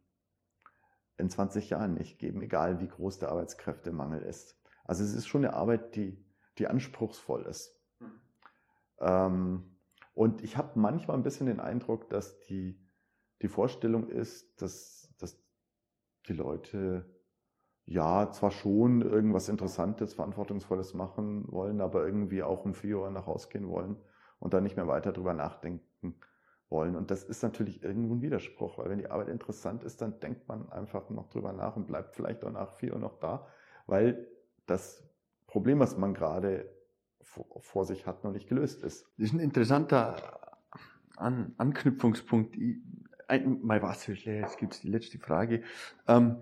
in 20 Jahren nicht geben, egal wie groß der Arbeitskräftemangel ist. Also es ist schon eine Arbeit, die, die anspruchsvoll ist. Mhm. Ähm, und ich habe manchmal ein bisschen den Eindruck, dass die, die Vorstellung ist, dass, dass die Leute ja zwar schon irgendwas Interessantes, Verantwortungsvolles machen wollen, aber irgendwie auch um 4 Uhr nach Hause gehen wollen und dann nicht mehr weiter drüber nachdenken wollen. Und das ist natürlich irgendwo ein Widerspruch, weil wenn die Arbeit interessant ist, dann denkt man einfach noch drüber nach und bleibt vielleicht auch nach vier Uhr noch da, weil das Problem, was man gerade vor sich hat, noch nicht gelöst ist. Das ist ein interessanter An Anknüpfungspunkt. Mal was, jetzt gibt es die letzte Frage. Ähm,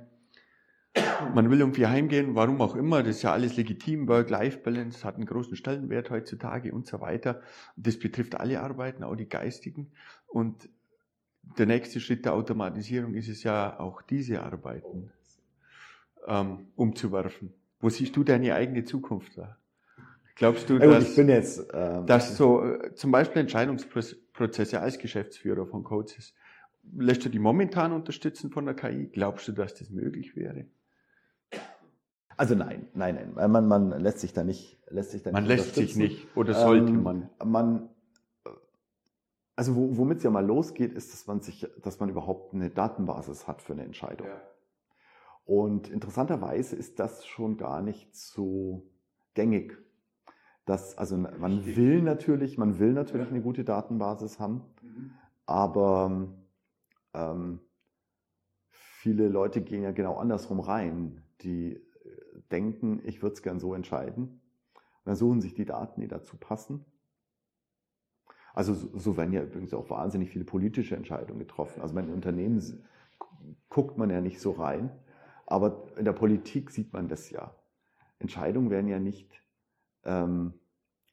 man will irgendwie heimgehen, warum auch immer, das ist ja alles legitim, Work-Life-Balance hat einen großen Stellenwert heutzutage und so weiter. Das betrifft alle Arbeiten, auch die geistigen. Und der nächste Schritt der Automatisierung ist es ja auch diese Arbeiten ähm, umzuwerfen. Wo siehst du deine eigene Zukunft da? Glaubst du, dass, jetzt, ähm, dass so äh, zum Beispiel Entscheidungsprozesse als Geschäftsführer von Coaches, lässt du die momentan unterstützen von der KI? Glaubst du, dass das möglich wäre? Also nein, nein, nein. Man, man lässt sich da nicht, lässt sich da Man lässt sich nicht oder sollte ähm, man? Man, also wo, womit es ja mal losgeht, ist, dass man sich, dass man überhaupt eine Datenbasis hat für eine Entscheidung. Ja. Und interessanterweise ist das schon gar nicht so gängig. Das, also man will natürlich, man will natürlich ja. eine gute Datenbasis haben, mhm. aber ähm, viele Leute gehen ja genau andersrum rein. Die denken, ich würde es gern so entscheiden. Und dann suchen sich die Daten, die dazu passen. Also so, so werden ja übrigens auch wahnsinnig viele politische Entscheidungen getroffen. Also mein Unternehmen guckt man ja nicht so rein, aber in der Politik sieht man das ja. Entscheidungen werden ja nicht, ähm,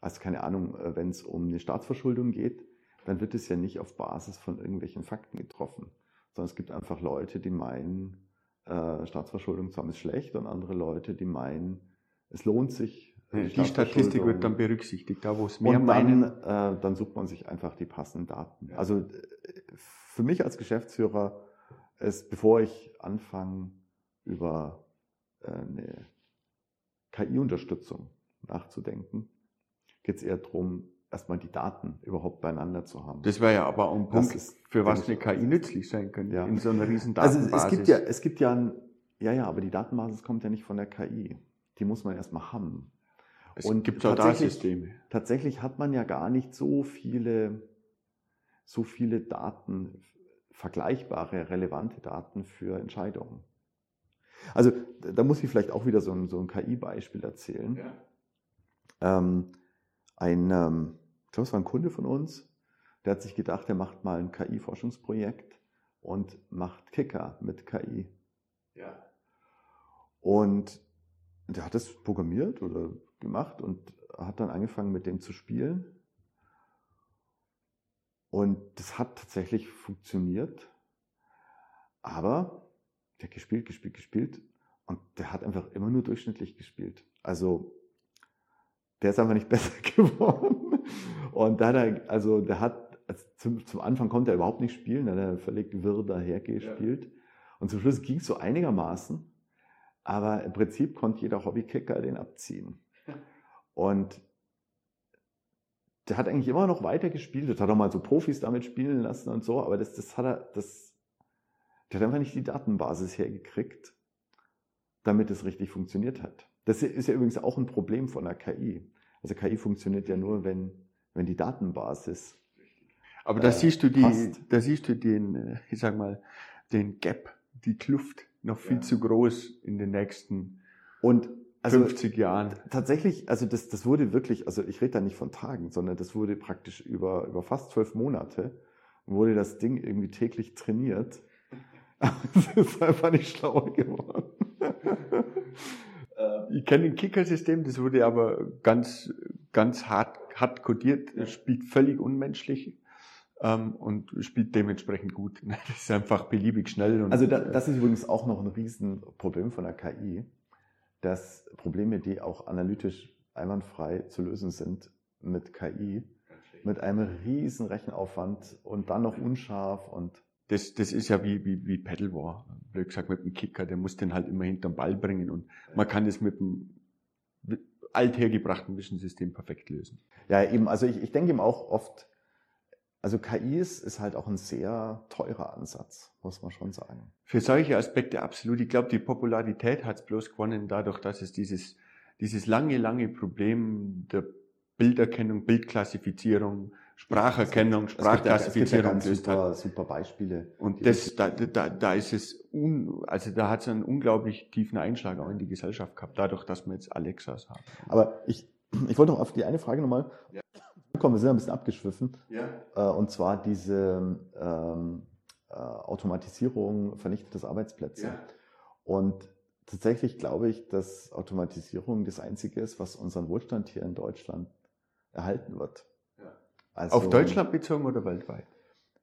also keine Ahnung, äh, wenn es um eine Staatsverschuldung geht, dann wird es ja nicht auf Basis von irgendwelchen Fakten getroffen, sondern es gibt einfach Leute, die meinen, äh, Staatsverschuldung zu haben ist schlecht und andere Leute, die meinen, es lohnt sich. Die, die Statistik wird dann berücksichtigt, da wo es mehr und dann, meinen. Äh, dann sucht man sich einfach die passenden Daten. Ja. Also äh, für mich als Geschäftsführer ist, bevor ich anfange, über äh, eine KI-Unterstützung nachzudenken, geht es eher darum, erstmal die Daten überhaupt beieinander zu haben. Das wäre ja aber ein Punkt, ist, für was eine KI nützlich sein könnte, ja. in so einer riesen Datenbasis. Also es gibt ja, es gibt ja, ein, ja, ja, aber die Datenbasis kommt ja nicht von der KI. Die muss man erstmal haben. Es Und gibt auch da Systeme. Tatsächlich hat man ja gar nicht so viele, so viele Daten, vergleichbare, relevante Daten für Entscheidungen. Also da muss ich vielleicht auch wieder so ein, so ein KI-Beispiel erzählen. Ja. Ähm, ein, ähm, ich glaube, es war ein Kunde von uns, der hat sich gedacht, er macht mal ein KI-Forschungsprojekt und macht Kicker mit KI. Ja. Und der hat das programmiert oder gemacht und hat dann angefangen mit dem zu spielen. Und das hat tatsächlich funktioniert. Aber der hat gespielt, gespielt, gespielt und der hat einfach immer nur durchschnittlich gespielt. Also der ist einfach nicht besser geworden. Und da hat er, also der hat, also zum, zum Anfang konnte er überhaupt nicht spielen, da hat er völlig wirr dahergespielt. Ja. Und zum Schluss ging es so einigermaßen, aber im Prinzip konnte jeder Hobbykicker den abziehen. Und der hat eigentlich immer noch weiter gespielt. Das hat auch mal so Profis damit spielen lassen und so, aber das, das hat er, das, der hat einfach nicht die Datenbasis hergekriegt, damit es richtig funktioniert hat. Das ist ja übrigens auch ein Problem von der KI. Also KI funktioniert ja nur, wenn, wenn die Datenbasis. Aber da äh, siehst du die, da siehst du den, äh, ich sag mal, den Gap, die Kluft noch viel ja. zu groß in den nächsten und also 50 Jahren. Tatsächlich, also das, das wurde wirklich, also ich rede da nicht von Tagen, sondern das wurde praktisch über, über fast zwölf Monate, wurde das Ding irgendwie täglich trainiert. es ist einfach nicht schlauer geworden. Ich kenne ein Kicker-System, das wurde aber ganz, ganz hart, hart kodiert, spielt völlig unmenschlich ähm, und spielt dementsprechend gut. Das ist einfach beliebig schnell. Und, also da, das ist übrigens auch noch ein Riesenproblem von der KI, dass Probleme, die auch analytisch einwandfrei zu lösen sind mit KI, mit einem riesen Rechenaufwand und dann noch unscharf und das, das ist ja wie, wie, wie Pedal War. Blöd gesagt, mit dem Kicker, der muss den halt immer hinterm Ball bringen und man kann das mit dem althergebrachten Vision-System perfekt lösen. Ja, eben, also ich, ich denke eben auch oft, also KI ist, ist halt auch ein sehr teurer Ansatz, muss man schon sagen. Für solche Aspekte absolut. Ich glaube, die Popularität hat es bloß gewonnen dadurch, dass es dieses, dieses lange, lange Problem der Bilderkennung, Bildklassifizierung, Spracherkennung, Sprachklassifizierung. Es gibt ja super, super Beispiele. Und das, da, da, da ist es, un, also da hat es einen unglaublich tiefen Einschlag auch in die Gesellschaft gehabt, dadurch, dass wir jetzt Alexas haben. Aber ich, ich wollte noch auf die eine Frage nochmal ja. kommen, wir sind ein bisschen abgeschwiffen. Ja. Äh, und zwar diese ähm, äh, Automatisierung vernichtet das Arbeitsplätze. Ja. Und tatsächlich glaube ich, dass Automatisierung das Einzige ist, was unseren Wohlstand hier in Deutschland erhalten wird. Also, Auf Deutschland bezogen oder weltweit?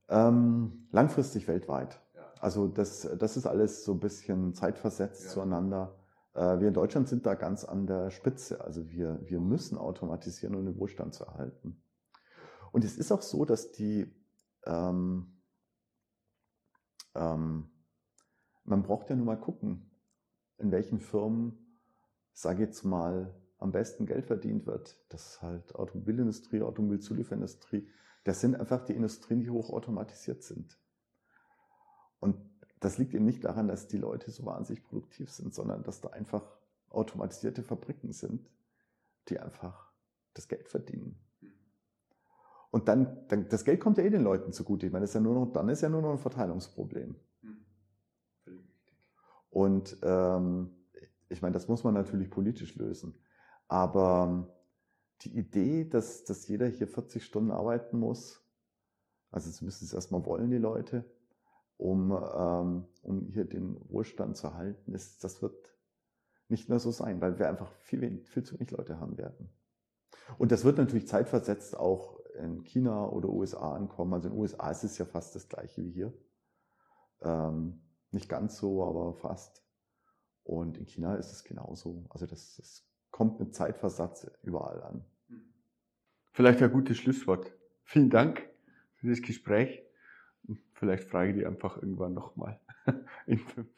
Ähm, langfristig weltweit. Also das, das ist alles so ein bisschen zeitversetzt ja. zueinander. Äh, wir in Deutschland sind da ganz an der Spitze. Also wir, wir müssen automatisieren, um den Wohlstand zu erhalten. Und es ist auch so, dass die, ähm, ähm, man braucht ja nur mal gucken, in welchen Firmen, sage ich jetzt mal, am besten Geld verdient wird. Das ist halt Automobilindustrie, Automobilzulieferindustrie. Das sind einfach die Industrien, die hochautomatisiert sind. Und das liegt eben nicht daran, dass die Leute so wahnsinnig produktiv sind, sondern dass da einfach automatisierte Fabriken sind, die einfach das Geld verdienen. Und dann, dann das Geld kommt ja eh den Leuten zugute. Ich meine, das ist ja nur noch, dann ist ja nur noch ein Verteilungsproblem. Und ähm, ich meine, das muss man natürlich politisch lösen. Aber die Idee, dass, dass jeder hier 40 Stunden arbeiten muss, also es erstmal wollen, die Leute, um, ähm, um hier den Wohlstand zu halten, ist, das wird nicht mehr so sein, weil wir einfach viel, viel zu wenig Leute haben werden. Und das wird natürlich zeitversetzt auch in China oder USA ankommen. Also in den USA ist es ja fast das gleiche wie hier. Ähm, nicht ganz so, aber fast. Und in China ist es genauso. Also das, das kommt mit Zeitversatz überall an. Vielleicht ein gutes Schlusswort. Vielen Dank für das Gespräch. Vielleicht frage ich die einfach irgendwann nochmal in fünf